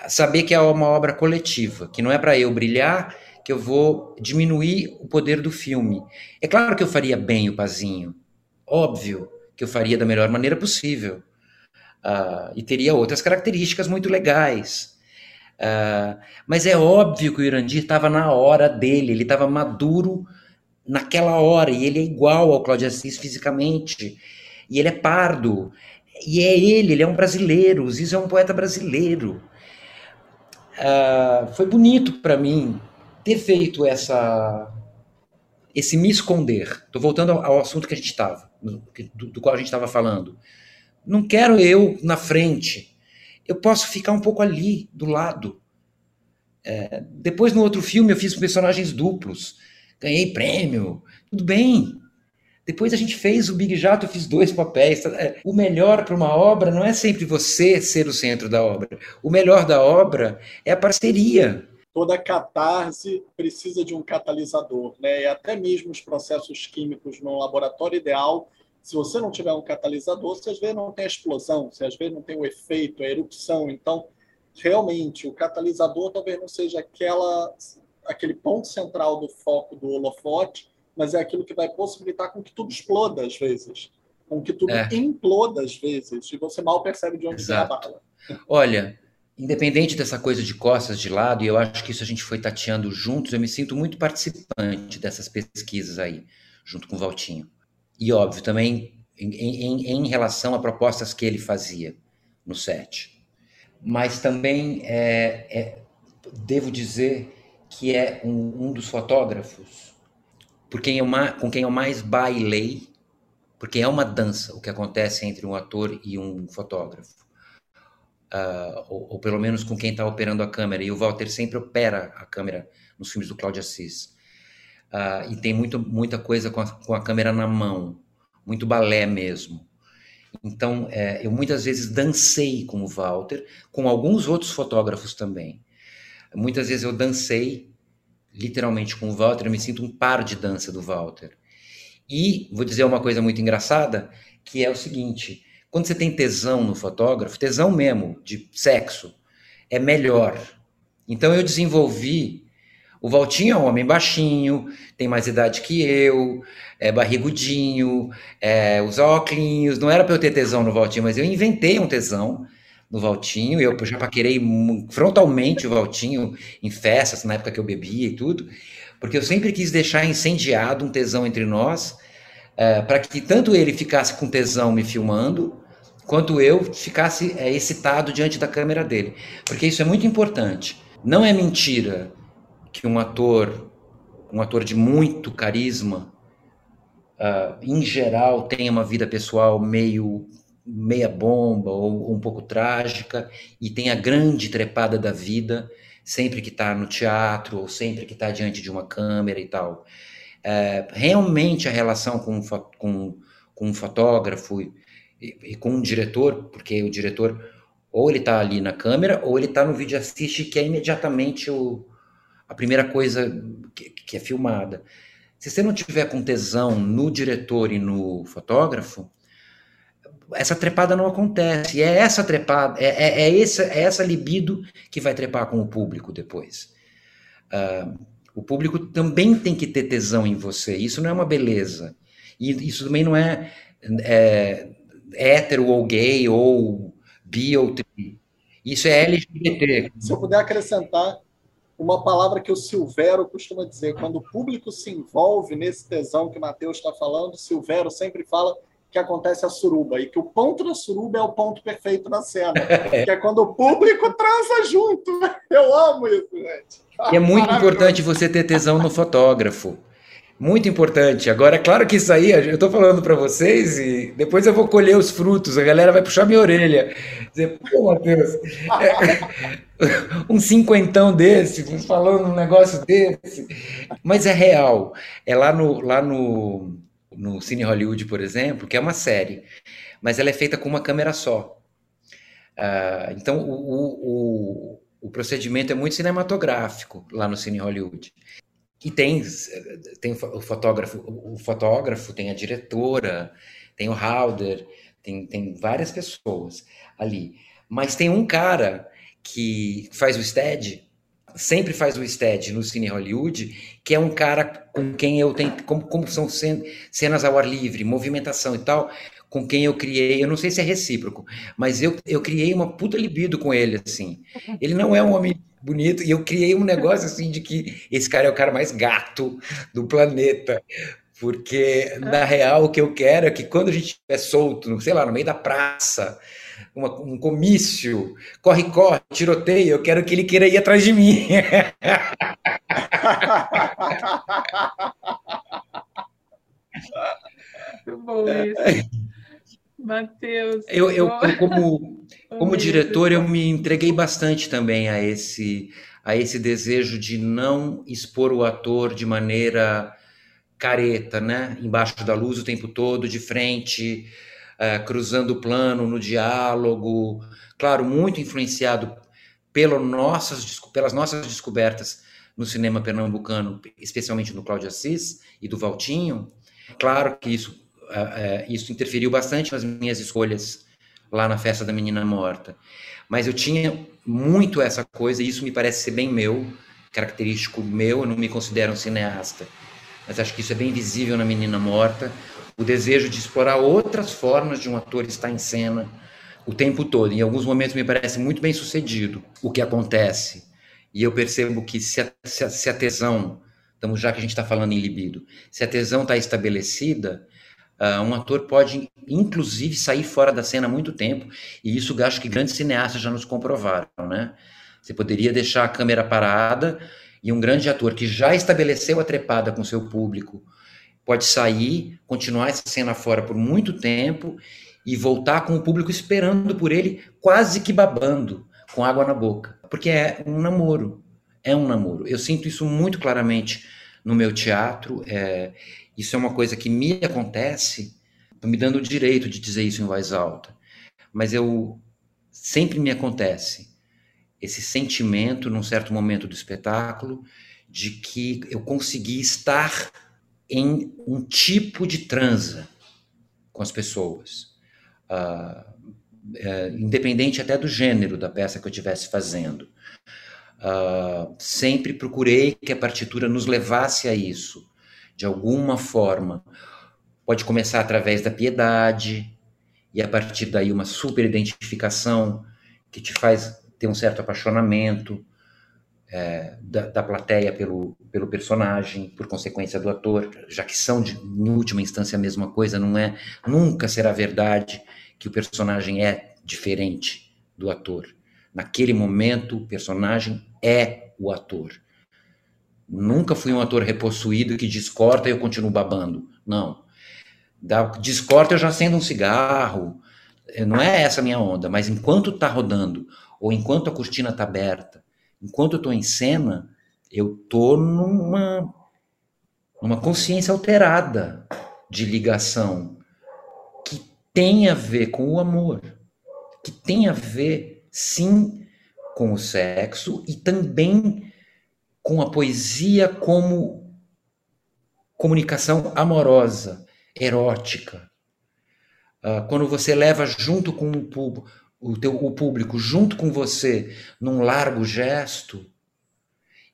saber que é uma obra coletiva, que não é para eu brilhar que eu vou diminuir o poder do filme. É claro que eu faria bem o Pazinho, óbvio que eu faria da melhor maneira possível. Uh, e teria outras características muito legais. Uh, mas é óbvio que o Irandir estava na hora dele, ele estava maduro naquela hora, e ele é igual ao Cláudio Assis fisicamente, e ele é pardo, e é ele, ele é um brasileiro, o Ziz é um poeta brasileiro. Uh, foi bonito para mim ter feito essa esse me esconder. Estou voltando ao, ao, assunto que a gente estava, do, do, qual a gente estava falando. Não quero eu na frente. Eu posso ficar um pouco ali, do lado. É, depois, no outro filme, eu fiz personagens duplos. Ganhei prêmio. Tudo bem. Depois a gente fez o Big Jato, fiz dois papéis. É, o melhor para uma obra não é sempre você ser o centro da obra. O melhor da obra é a parceria. Toda catarse precisa de um catalisador, né? E até mesmo os processos químicos no laboratório ideal se você não tiver um catalisador, você às vezes não tem a explosão, você às vezes não tem o efeito, a erupção. Então, realmente, o catalisador talvez não seja aquela, aquele ponto central do foco do holofote, mas é aquilo que vai possibilitar com que tudo exploda às vezes, com que tudo é. imploda às vezes, e você mal percebe de onde vem a bala. Olha, independente dessa coisa de costas de lado, e eu acho que isso a gente foi tateando juntos, eu me sinto muito participante dessas pesquisas aí, junto com o Valtinho e óbvio também em, em, em, relação a propostas que ele fazia no set. Mas também é, é, devo dizer que é um, um dos fotógrafos por quem eu, com quem eu mais bailei, porque é uma dança o que acontece entre um ator e um fotógrafo. Uh, ou, ou, pelo menos com quem está operando a câmera. E o Walter sempre opera a câmera nos filmes do Cláudio Assis. Uh, e tem muito, muita coisa com a, com a câmera na mão, muito balé mesmo. Então, é, eu muitas vezes dancei com o Walter, com alguns outros fotógrafos também. Muitas vezes eu dancei literalmente com o Walter, eu me sinto um par de dança do Walter. E vou dizer uma coisa muito engraçada, que é o seguinte: quando você tem tesão no fotógrafo, tesão mesmo, de sexo, é melhor. Então eu desenvolvi o Valtinho é um homem baixinho, tem mais idade que eu, é barrigudinho, é, usa óculos. Não era para eu ter tesão no Valtinho, mas eu inventei um tesão no Valtinho. Eu já paquerei frontalmente o Valtinho em festas, na época que eu bebia e tudo, porque eu sempre quis deixar incendiado um tesão entre nós, é, para que tanto ele ficasse com tesão me filmando, quanto eu ficasse é, excitado diante da câmera dele. Porque isso é muito importante. Não é mentira que um ator, um ator de muito carisma, uh, em geral tenha uma vida pessoal meio meia bomba ou, um pouco trágica e tem a grande trepada da vida sempre que está no teatro ou sempre que está diante de uma câmera e tal. Uh, realmente a relação com, com, com um fotógrafo e, e, com um diretor, porque o diretor Ou ele está ali na câmera, ou ele está no vídeo assiste, que é imediatamente o, a primeira coisa que, que é filmada. Se você não tiver com tesão no diretor e no fotógrafo, essa trepada não acontece. E é essa trepada, é, é, é, essa, é essa libido que vai trepar com o público depois. Uh, o público também tem que ter tesão em você. Isso não é uma beleza. E isso também não é, é hétero ou gay ou bi ou tri. Isso é LGBT. Se eu puder acrescentar uma palavra que o Silvero costuma dizer, quando o público se envolve nesse tesão que o Matheus está falando, Silvero sempre fala que acontece a suruba e que o ponto da suruba é o ponto perfeito na cena, que é quando o público transa junto. Eu amo isso, gente. E é muito importante você ter tesão no fotógrafo. Muito importante. Agora, é claro que isso aí, eu estou falando para vocês e depois eu vou colher os frutos, a galera vai puxar minha orelha. Dizer, pô, Matheus, é, um cinquentão desse, falando um negócio desse. Mas é real. É lá no, lá no, no Cine Hollywood, por exemplo, que é uma série, mas ela é feita com uma câmera só. Uh, então, o, o, o, procedimento é muito cinematográfico lá no Cine Hollywood. E tem, tem o fotógrafo, o fotógrafo, tem a diretora, tem o Halder, tem, tem várias pessoas ali. Mas tem um cara que faz o stead, sempre faz o stead no Cine Hollywood, que é um cara com quem eu tenho, como, como são cenas ao ar livre, movimentação e tal, com quem eu criei, eu não sei se é recíproco, mas eu, eu criei uma puta libido com ele, assim. Ele não é um homem bonito, e eu criei um negócio assim de que esse cara é o cara mais gato do planeta. Porque, na real, o que eu quero é que quando a gente estiver solto, sei lá, no meio da praça, uma, um comício, corre, corre, tiroteio, eu quero que ele queira ir atrás de mim. Muito bom isso. Matheus. Eu, eu, eu, como, como diretor, eu me entreguei bastante também a esse, a esse desejo de não expor o ator de maneira careta, né? Embaixo da luz o tempo todo, de frente, uh, cruzando o plano no diálogo. Claro, muito influenciado pelo nossas, pelas nossas descobertas no cinema pernambucano, especialmente no Cláudio Assis e do Valtinho. Claro que isso, uh, uh, isso interferiu bastante nas minhas escolhas lá na festa da menina morta. Mas eu tinha muito essa coisa, e isso me parece ser bem meu, característico meu, eu não me considero um cineasta, mas acho que isso é bem visível na menina morta, o desejo de explorar outras formas de um ator estar em cena o tempo todo. Em alguns momentos me parece muito bem sucedido o que acontece. E eu percebo que se a, se a, se a tesão, estamos já que a gente está falando em libido, se a tesão está estabelecida, uh, um ator pode, inclusive, sair fora da cena há muito tempo. E isso acho que grandes cineastas já nos comprovaram, né? Você poderia deixar a câmera parada e um grande ator que já estabeleceu a trepada com seu público pode sair, continuar essa cena fora por muito tempo e voltar com o público esperando por ele, quase que babando, com água na boca. Porque é um namoro. É um namoro. Eu sinto isso muito claramente no meu teatro. É, isso é uma coisa que me acontece. Estou me dando o direito de dizer isso em voz alta. Mas eu sempre me acontece esse sentimento, num certo momento do espetáculo, de que eu consegui estar em um tipo de transa com as pessoas, uh, independente até do gênero da peça que eu estivesse fazendo. Uh, sempre procurei que a partitura nos levasse a isso, de alguma forma. Pode começar através da piedade, e a partir daí uma super identificação que te faz ter um certo apaixonamento, é, da, da, plateia pelo, pelo personagem, por consequência do ator, já que são, de, em última instância, a mesma coisa, não é, nunca será verdade que o personagem é diferente do ator. Naquele momento, o personagem é o ator. Nunca fui um ator repossuído que descorta e eu continuo babando. Não. Da, descorta eu já acendo um cigarro. Não é essa a minha onda, mas enquanto está rodando, ou enquanto a cortina está aberta, enquanto eu estou em cena, eu estou numa, numa consciência alterada de ligação que tem a ver com o amor, que tem a ver sim, com o sexo e também com a poesia como comunicação amorosa, erótica. Uh, quando você leva junto com o, o, teu, o público, junto com você, num largo gesto,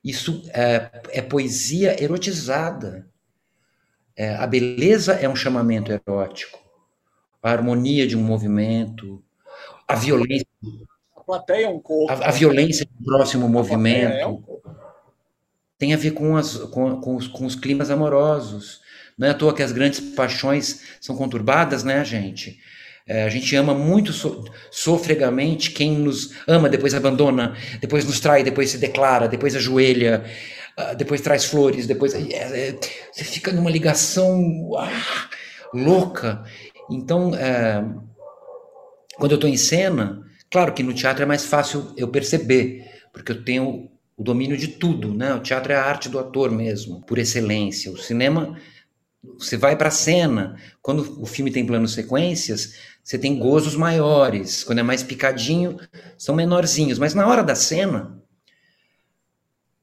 isso é, é poesia erotizada. É, a beleza é um chamamento erótico. A harmonia de um movimento, a violência. A plateia é um corpo. A, a violência do próximo movimento. É um tem a ver com, as, com, com, os, com os climas amorosos. Não é à toa que as grandes paixões são conturbadas, né, gente? É, a gente ama muito so, sofregamente quem nos ama, depois abandona, depois nos trai, depois se declara, depois ajoelha, uh, depois traz flores, depois. É, é, você fica numa ligação ah, louca. Então, é, quando eu estou em cena, claro que no teatro é mais fácil eu perceber, porque eu tenho o domínio de tudo, né? O teatro é a arte do ator mesmo, por excelência. O cinema, você vai para a cena, quando o filme tem planos sequências, você tem gozos maiores. Quando é mais picadinho, são menorzinhos. Mas na hora da cena,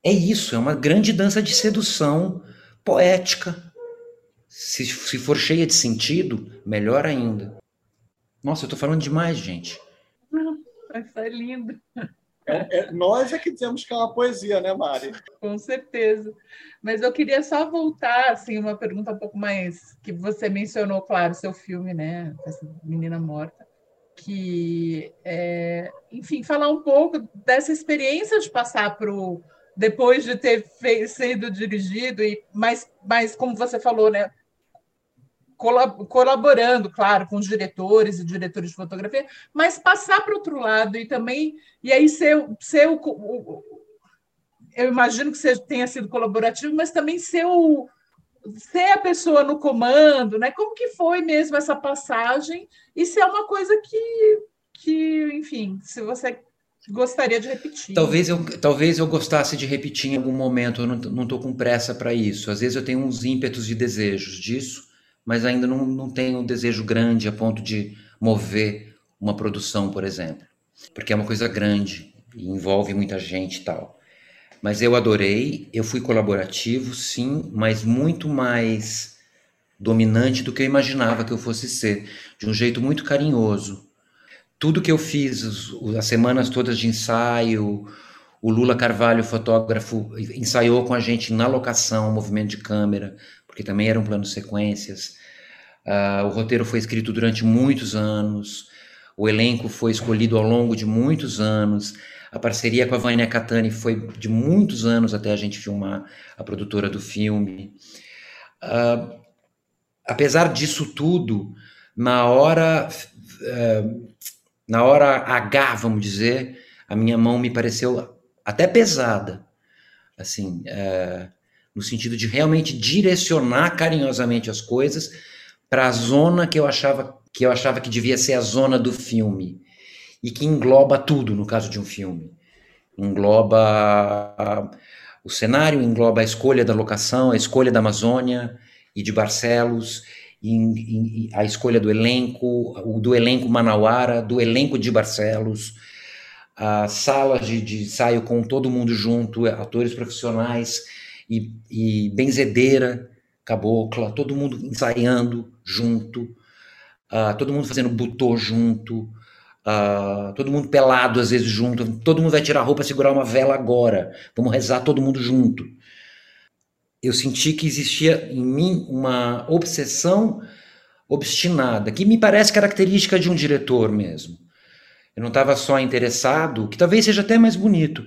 é isso, é uma grande dança de sedução poética. Se, se for cheia de sentido, melhor ainda. Nossa, eu tô falando demais, gente. Não, é lindo. É, é, nós é que dizemos que é uma poesia, né, Mari? Com certeza. Mas eu queria só voltar, assim, uma pergunta um pouco mais que você mencionou, claro, seu filme, né, essa menina morta, que, é, enfim, falar um pouco dessa experiência de passar para o depois de ter sido dirigido e mais, mais como você falou, né, colaborando, claro, com os diretores e diretores de fotografia, mas passar para o outro lado e também, e aí ser, ser o, o, eu imagino que você tenha sido colaborativo, mas também ser, o, ser a pessoa no comando, né? Como que foi mesmo essa passagem? Se é uma coisa que, que enfim, se você gostaria de repetir. Talvez eu, talvez eu gostasse de repetir em algum momento, eu não estou com pressa para isso. Às vezes eu tenho uns ímpetos de desejos disso, mas ainda não, não tenho um desejo grande a ponto de mover uma produção, por exemplo. Porque é uma coisa grande e envolve muita gente e tal. Mas eu adorei, eu fui colaborativo, sim, mas muito mais dominante do que eu imaginava que eu fosse ser, de um jeito muito carinhoso. Tudo que eu fiz, as semanas todas de ensaio, o Lula Carvalho, fotógrafo, ensaiou com a gente na locação, movimento de câmera, porque também eram planos sequências. Uh, o roteiro foi escrito durante muitos anos, o elenco foi escolhido ao longo de muitos anos. A parceria com a Vânia Catani foi de muitos anos até a gente filmar, a produtora do filme. Uh, apesar disso tudo, na hora, uh, na hora H, vamos dizer, a minha mão me pareceu até pesada, assim, uh, no sentido de realmente direcionar carinhosamente as coisas para a zona que eu achava que eu achava que devia ser a zona do filme. E que engloba tudo no caso de um filme. Engloba o cenário, engloba a escolha da locação, a escolha da Amazônia e de Barcelos, e, e, a escolha do elenco, o do elenco manauara, do elenco de Barcelos, a sala de, de ensaio com todo mundo junto, atores profissionais e, e benzedeira, cabocla, todo mundo ensaiando junto, uh, todo mundo fazendo butô junto, uh, todo mundo pelado às vezes junto, todo mundo vai tirar a roupa segurar uma vela agora, vamos rezar todo mundo junto. Eu senti que existia em mim uma obsessão obstinada, que me parece característica de um diretor mesmo. Eu não estava só interessado, que talvez seja até mais bonito,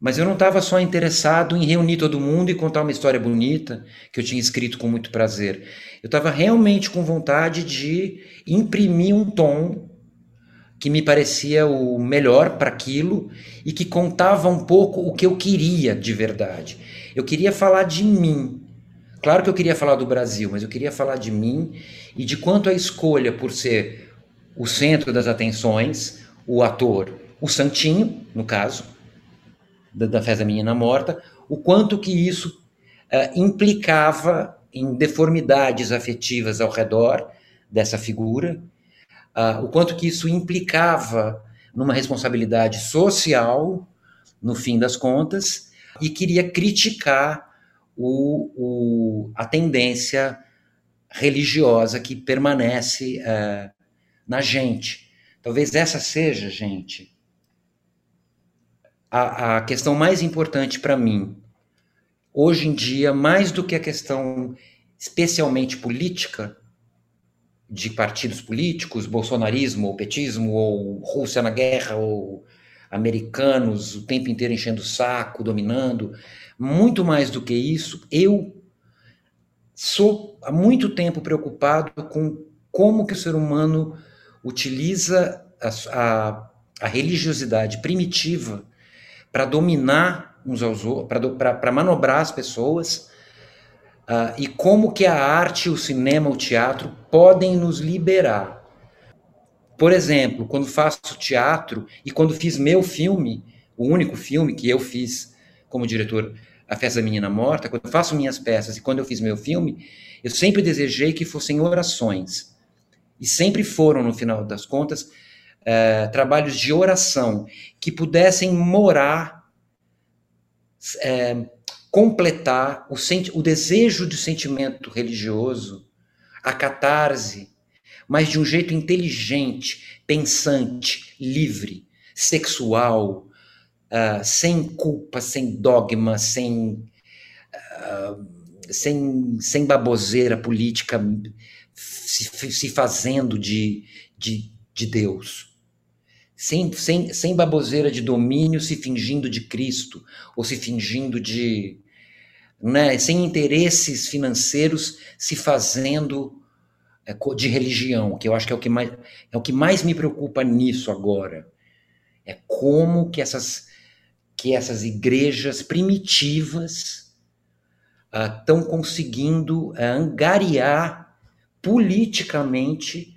mas eu não estava só interessado em reunir todo mundo e contar uma história bonita, que eu tinha escrito com muito prazer. Eu estava realmente com vontade de imprimir um tom que me parecia o melhor para aquilo e que contava um pouco o que eu queria de verdade. Eu queria falar de mim. Claro que eu queria falar do Brasil, mas eu queria falar de mim e de quanto a escolha por ser o centro das atenções, o ator, o Santinho, no caso, da, da menina morta, o quanto que isso uh, implicava em deformidades afetivas ao redor dessa figura, uh, o quanto que isso implicava numa responsabilidade social, no fim das contas, e queria criticar o, o, a tendência religiosa que permanece uh, na gente. Talvez essa seja, gente, a, a questão mais importante para mim. Hoje em dia, mais do que a questão especialmente política, de partidos políticos, bolsonarismo ou petismo, ou Rússia na guerra, ou americanos o tempo inteiro enchendo o saco, dominando. Muito mais do que isso, eu sou há muito tempo preocupado com como que o ser humano utiliza a, a, a religiosidade primitiva para dominar uns aos outros, para manobrar as pessoas, uh, e como que a arte, o cinema, o teatro podem nos liberar por exemplo, quando faço teatro e quando fiz meu filme, o único filme que eu fiz como diretor, A Festa da Menina Morta, quando faço minhas peças e quando eu fiz meu filme, eu sempre desejei que fossem orações. E sempre foram, no final das contas, é, trabalhos de oração que pudessem morar, é, completar o, o desejo de sentimento religioso, a catarse, mas de um jeito inteligente, pensante, livre, sexual, uh, sem culpa, sem dogma, sem, uh, sem, sem baboseira política se, se fazendo de, de, de Deus. Sem, sem, sem baboseira de domínio se fingindo de Cristo, ou se fingindo de. Né, sem interesses financeiros se fazendo é, de religião, que eu acho que é o que mais, é o que mais me preocupa nisso agora. É como que essas, que essas igrejas primitivas estão uh, conseguindo uh, angariar politicamente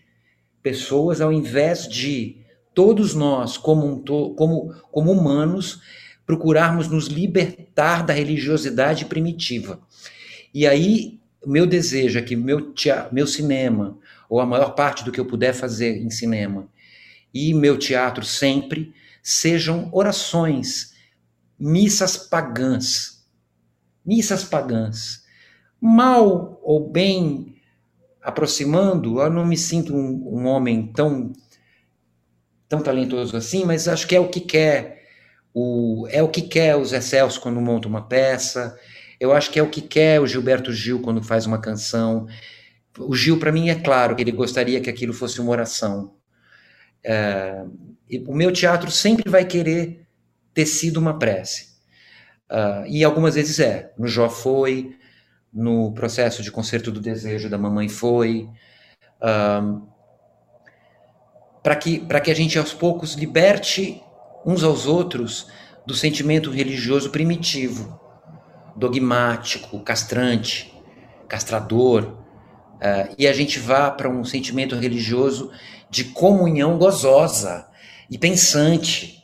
pessoas ao invés de todos nós, como, um to, como, como humanos, procurarmos nos libertar da religiosidade primitiva. E aí meu desejo é que meu, meu cinema, ou a maior parte do que eu puder fazer em cinema, e meu teatro sempre sejam orações, missas pagãs. Missas pagãs. Mal ou bem aproximando, eu não me sinto um, um homem tão tão talentoso assim, mas acho que é o que quer o é o que quer os Celso quando monta uma peça, eu acho que é o que quer o Gilberto Gil quando faz uma canção. O Gil, para mim, é claro que ele gostaria que aquilo fosse uma oração. É, o meu teatro sempre vai querer ter sido uma prece. Uh, e algumas vezes é. No Jó foi, no processo de concerto do desejo da mamãe foi. Uh, para que, que a gente aos poucos liberte uns aos outros do sentimento religioso primitivo dogmático, castrante, castrador, uh, e a gente vá para um sentimento religioso de comunhão gozosa e pensante.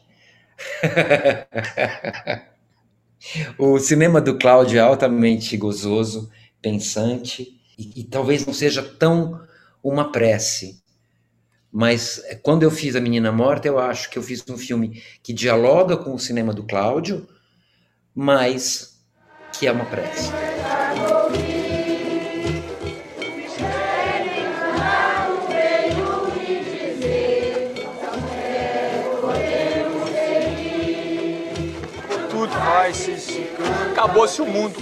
o cinema do Cláudio é altamente gozoso, pensante, e, e talvez não seja tão uma prece. Mas eh, quando eu fiz A Menina Morta, eu acho que eu fiz um filme que dialoga com o cinema do Cláudio, mas que é uma prece. Acabou-se o mundo.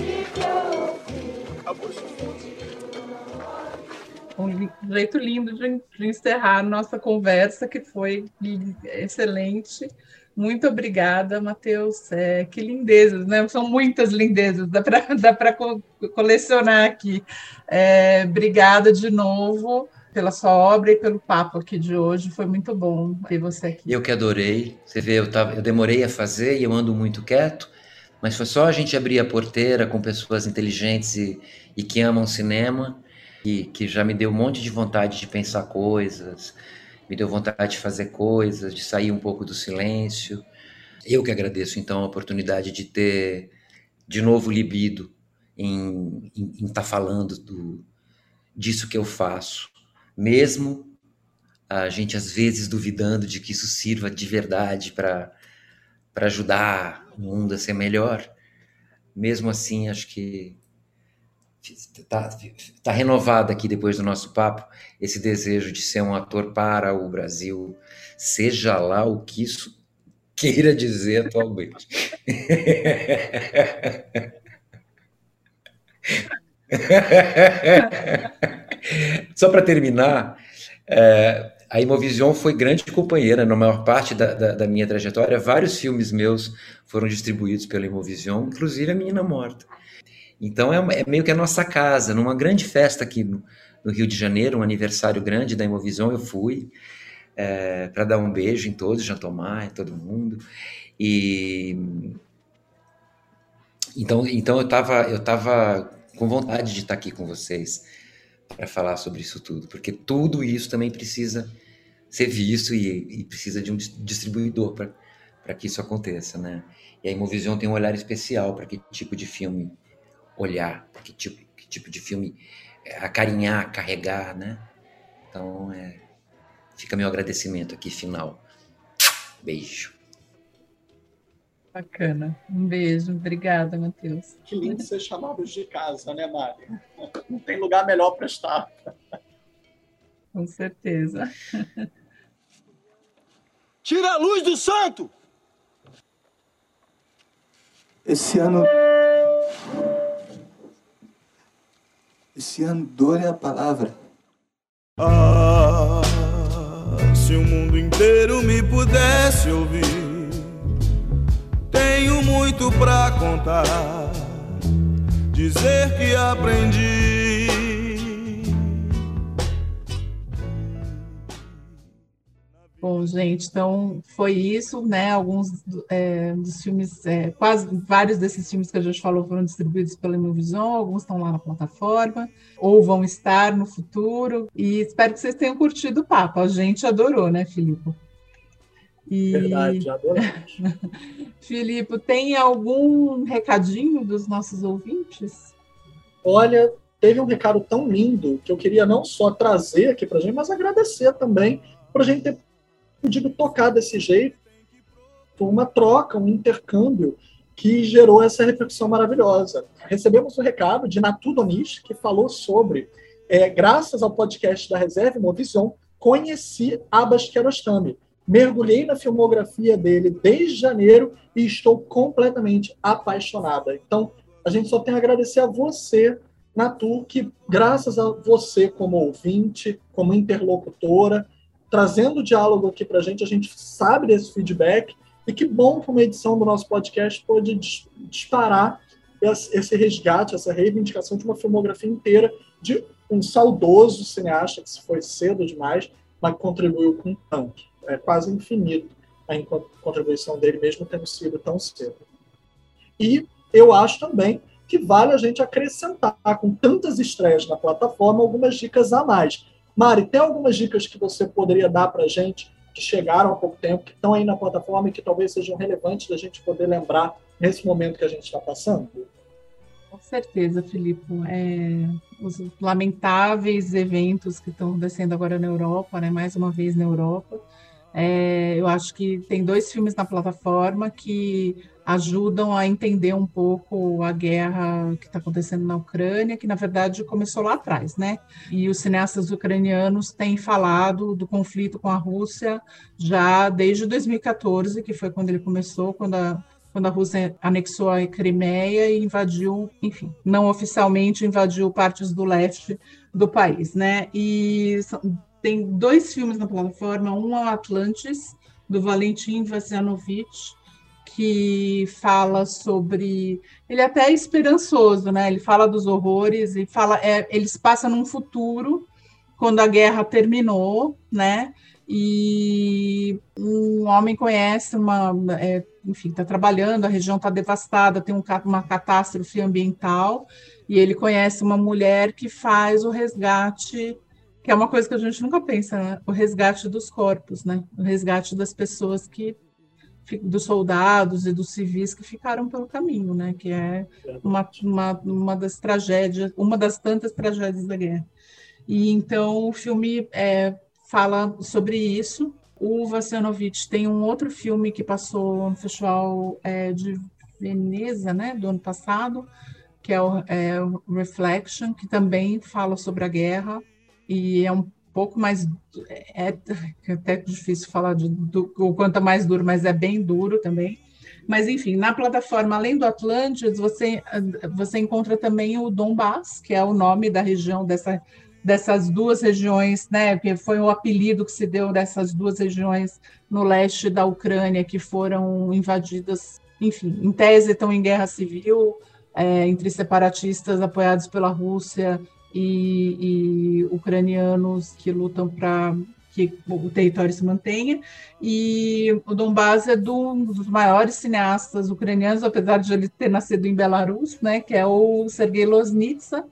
Acabou-se o mundo. Um jeito lindo de, de encerrar nossa conversa, que foi excelente. Muito obrigada, Matheus. É, que lindezas, né? São muitas lindezas, dá para co colecionar aqui. É, obrigada de novo pela sua obra e pelo papo aqui de hoje. Foi muito bom ter você aqui. Eu que adorei. Você vê, eu, tava, eu demorei a fazer e eu ando muito quieto, mas foi só a gente abrir a porteira com pessoas inteligentes e, e que amam cinema, e que já me deu um monte de vontade de pensar coisas me deu vontade de fazer coisas, de sair um pouco do silêncio. Eu que agradeço então a oportunidade de ter de novo libido em estar tá falando do, disso que eu faço, mesmo a gente às vezes duvidando de que isso sirva de verdade para ajudar o mundo a ser melhor. Mesmo assim, acho que está tá renovado aqui depois do nosso papo esse desejo de ser um ator para o Brasil, seja lá o que isso queira dizer atualmente. Só para terminar, é, a Imovision foi grande companheira na maior parte da, da, da, minha trajetória. Vários filmes meus foram distribuídos pela Imovision, inclusive A Menina Morta. Então é, é meio que a nossa casa. Numa grande festa aqui no, no, Rio de Janeiro, um aniversário grande da Imovision, eu fui é, para dar um beijo em todos, Jean Tomás, em todo mundo. E então, então eu estava eu tava com vontade de estar aqui com vocês para falar sobre isso tudo, porque tudo isso também precisa ser visto e, e precisa de um distribuidor para que isso aconteça, né? E a Imovision tem um olhar especial para que tipo de filme olhar, que tipo, que tipo de filme é, acarinhar, carregar, né? Então, é, fica meu agradecimento aqui final. Beijo. Bacana. Um beijo. Obrigada, Matheus. Que lindo ser chamados de casa, né, Mari? Não tem lugar melhor para estar. Com certeza. Tira a luz do santo! Esse ano. Esse ano, dor é a palavra. Ah, se o mundo inteiro me pudesse ouvir tenho muito pra contar, dizer que aprendi. Bom, gente, então foi isso, né? Alguns é, dos filmes, é, quase vários desses filmes que a gente falou foram distribuídos pela Imovision, alguns estão lá na plataforma, ou vão estar no futuro. E espero que vocês tenham curtido o papo. A gente adorou, né, Filipe? E... Verdade, adoramos. Filipe, tem algum recadinho dos nossos ouvintes? Olha, teve um recado tão lindo que eu queria não só trazer aqui para a gente, mas agradecer também por a gente ter podido tocar desse jeito. Foi uma troca, um intercâmbio que gerou essa reflexão maravilhosa. Recebemos um recado de Natu Donis, que falou sobre, é, graças ao podcast da Reserva Movision, conheci Abbas Kiarostami mergulhei na filmografia dele desde janeiro e estou completamente apaixonada. Então, a gente só tem a agradecer a você, Natu, que graças a você como ouvinte, como interlocutora, trazendo diálogo aqui para a gente, a gente sabe desse feedback e que bom que uma edição do nosso podcast pôde disparar esse resgate, essa reivindicação de uma filmografia inteira de um saudoso cineasta que se foi cedo demais, mas contribuiu com tanto é quase infinito a contribuição dele, mesmo tendo sido tão cedo. E eu acho também que vale a gente acrescentar, com tantas estreias na plataforma, algumas dicas a mais. Mari, tem algumas dicas que você poderia dar para a gente que chegaram há pouco tempo, que estão aí na plataforma e que talvez sejam relevantes da gente poder lembrar nesse momento que a gente está passando? Com certeza, Filipe. É, os lamentáveis eventos que estão acontecendo agora na Europa, né, mais uma vez na Europa, é, eu acho que tem dois filmes na plataforma que ajudam a entender um pouco a guerra que está acontecendo na Ucrânia, que na verdade começou lá atrás, né? E os cineastas ucranianos têm falado do conflito com a Rússia já desde 2014, que foi quando ele começou, quando a, quando a Rússia anexou a Crimeia e invadiu, enfim, não oficialmente invadiu partes do leste do país, né? E tem dois filmes na plataforma, um é o Atlantis, do Valentim Vassianovich, que fala sobre. Ele é até é esperançoso, né? Ele fala dos horrores e fala. É, eles passam num futuro, quando a guerra terminou, né? E um homem conhece uma. É, enfim, está trabalhando, a região está devastada, tem um, uma catástrofe ambiental, e ele conhece uma mulher que faz o resgate que é uma coisa que a gente nunca pensa, né? o resgate dos corpos, né? O resgate das pessoas que dos soldados e dos civis que ficaram pelo caminho, né? Que é uma, uma, uma das tragédias, uma das tantas tragédias da guerra. E então o filme é, fala sobre isso. O Vassianovich tem um outro filme que passou no Festival é, de Veneza, né, do ano passado, que é o, é o Reflection, que também fala sobre a guerra e é um pouco mais é, é até difícil falar de, do, o quanto é mais duro, mas é bem duro também. Mas enfim, na plataforma além do Atlantis, você você encontra também o Donbass, que é o nome da região dessa dessas duas regiões, né, que foi o apelido que se deu dessas duas regiões no leste da Ucrânia que foram invadidas, enfim, em tese estão em guerra civil é, entre separatistas apoiados pela Rússia e, e ucranianos que lutam para que o território se mantenha. E o Donbass é do, um dos maiores cineastas ucranianos, apesar de ele ter nascido em Belarus, né, que é o Sergei Loznitsa,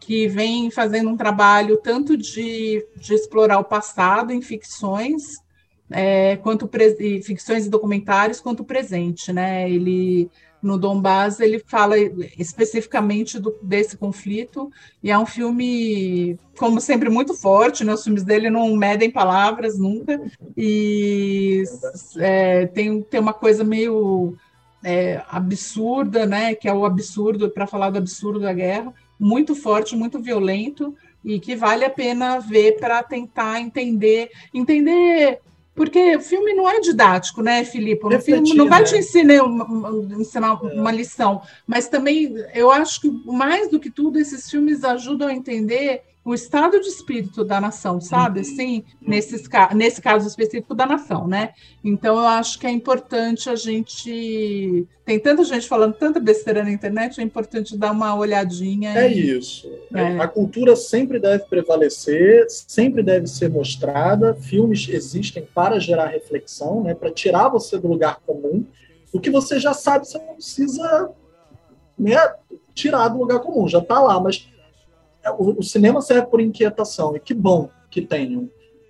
que vem fazendo um trabalho tanto de, de explorar o passado em ficções, é, quanto ficções e documentários, quanto o presente. Né? Ele no Donbass, ele fala especificamente do, desse conflito, e é um filme, como sempre, muito forte, né? os filmes dele não medem palavras nunca, e é, tem, tem uma coisa meio é, absurda, né? que é o absurdo, para falar do absurdo da guerra, muito forte, muito violento, e que vale a pena ver para tentar entender, entender porque o filme não é didático, né, Filipe? O filme não vai né? te ensinar, uma, ensinar é. uma lição, mas também eu acho que mais do que tudo esses filmes ajudam a entender o estado de espírito da nação, sabe? Uhum. Assim, nesses, nesse caso específico da nação, né? Então eu acho que é importante a gente. Tem tanta gente falando tanta besteira na internet, é importante dar uma olhadinha. É e... isso. É. A cultura sempre deve prevalecer, sempre deve ser mostrada. Filmes existem para gerar reflexão, né? Para tirar você do lugar comum. O que você já sabe, você não precisa né, tirar do lugar comum, já está lá, mas o, cinema serve por inquietação, e que bom que tenham,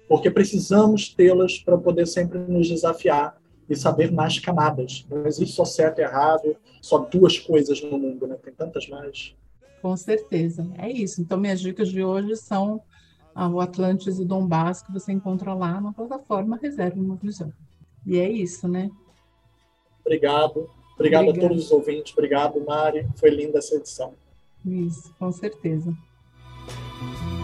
porque precisamos tê-las para poder sempre nos desafiar e saber mais camadas. Não existe só certo e errado, só duas coisas no mundo, né? Tem tantas mais. Com certeza. É isso. Então, minhas dicas de hoje são o Atlantis e Donbass, que você encontra lá na plataforma Reserva uma Visão. E é isso, né? Obrigado. Obrigado Obrigada. a todos os ouvintes. Obrigado, Mari. Foi linda essa edição. Isso, com certeza. thank you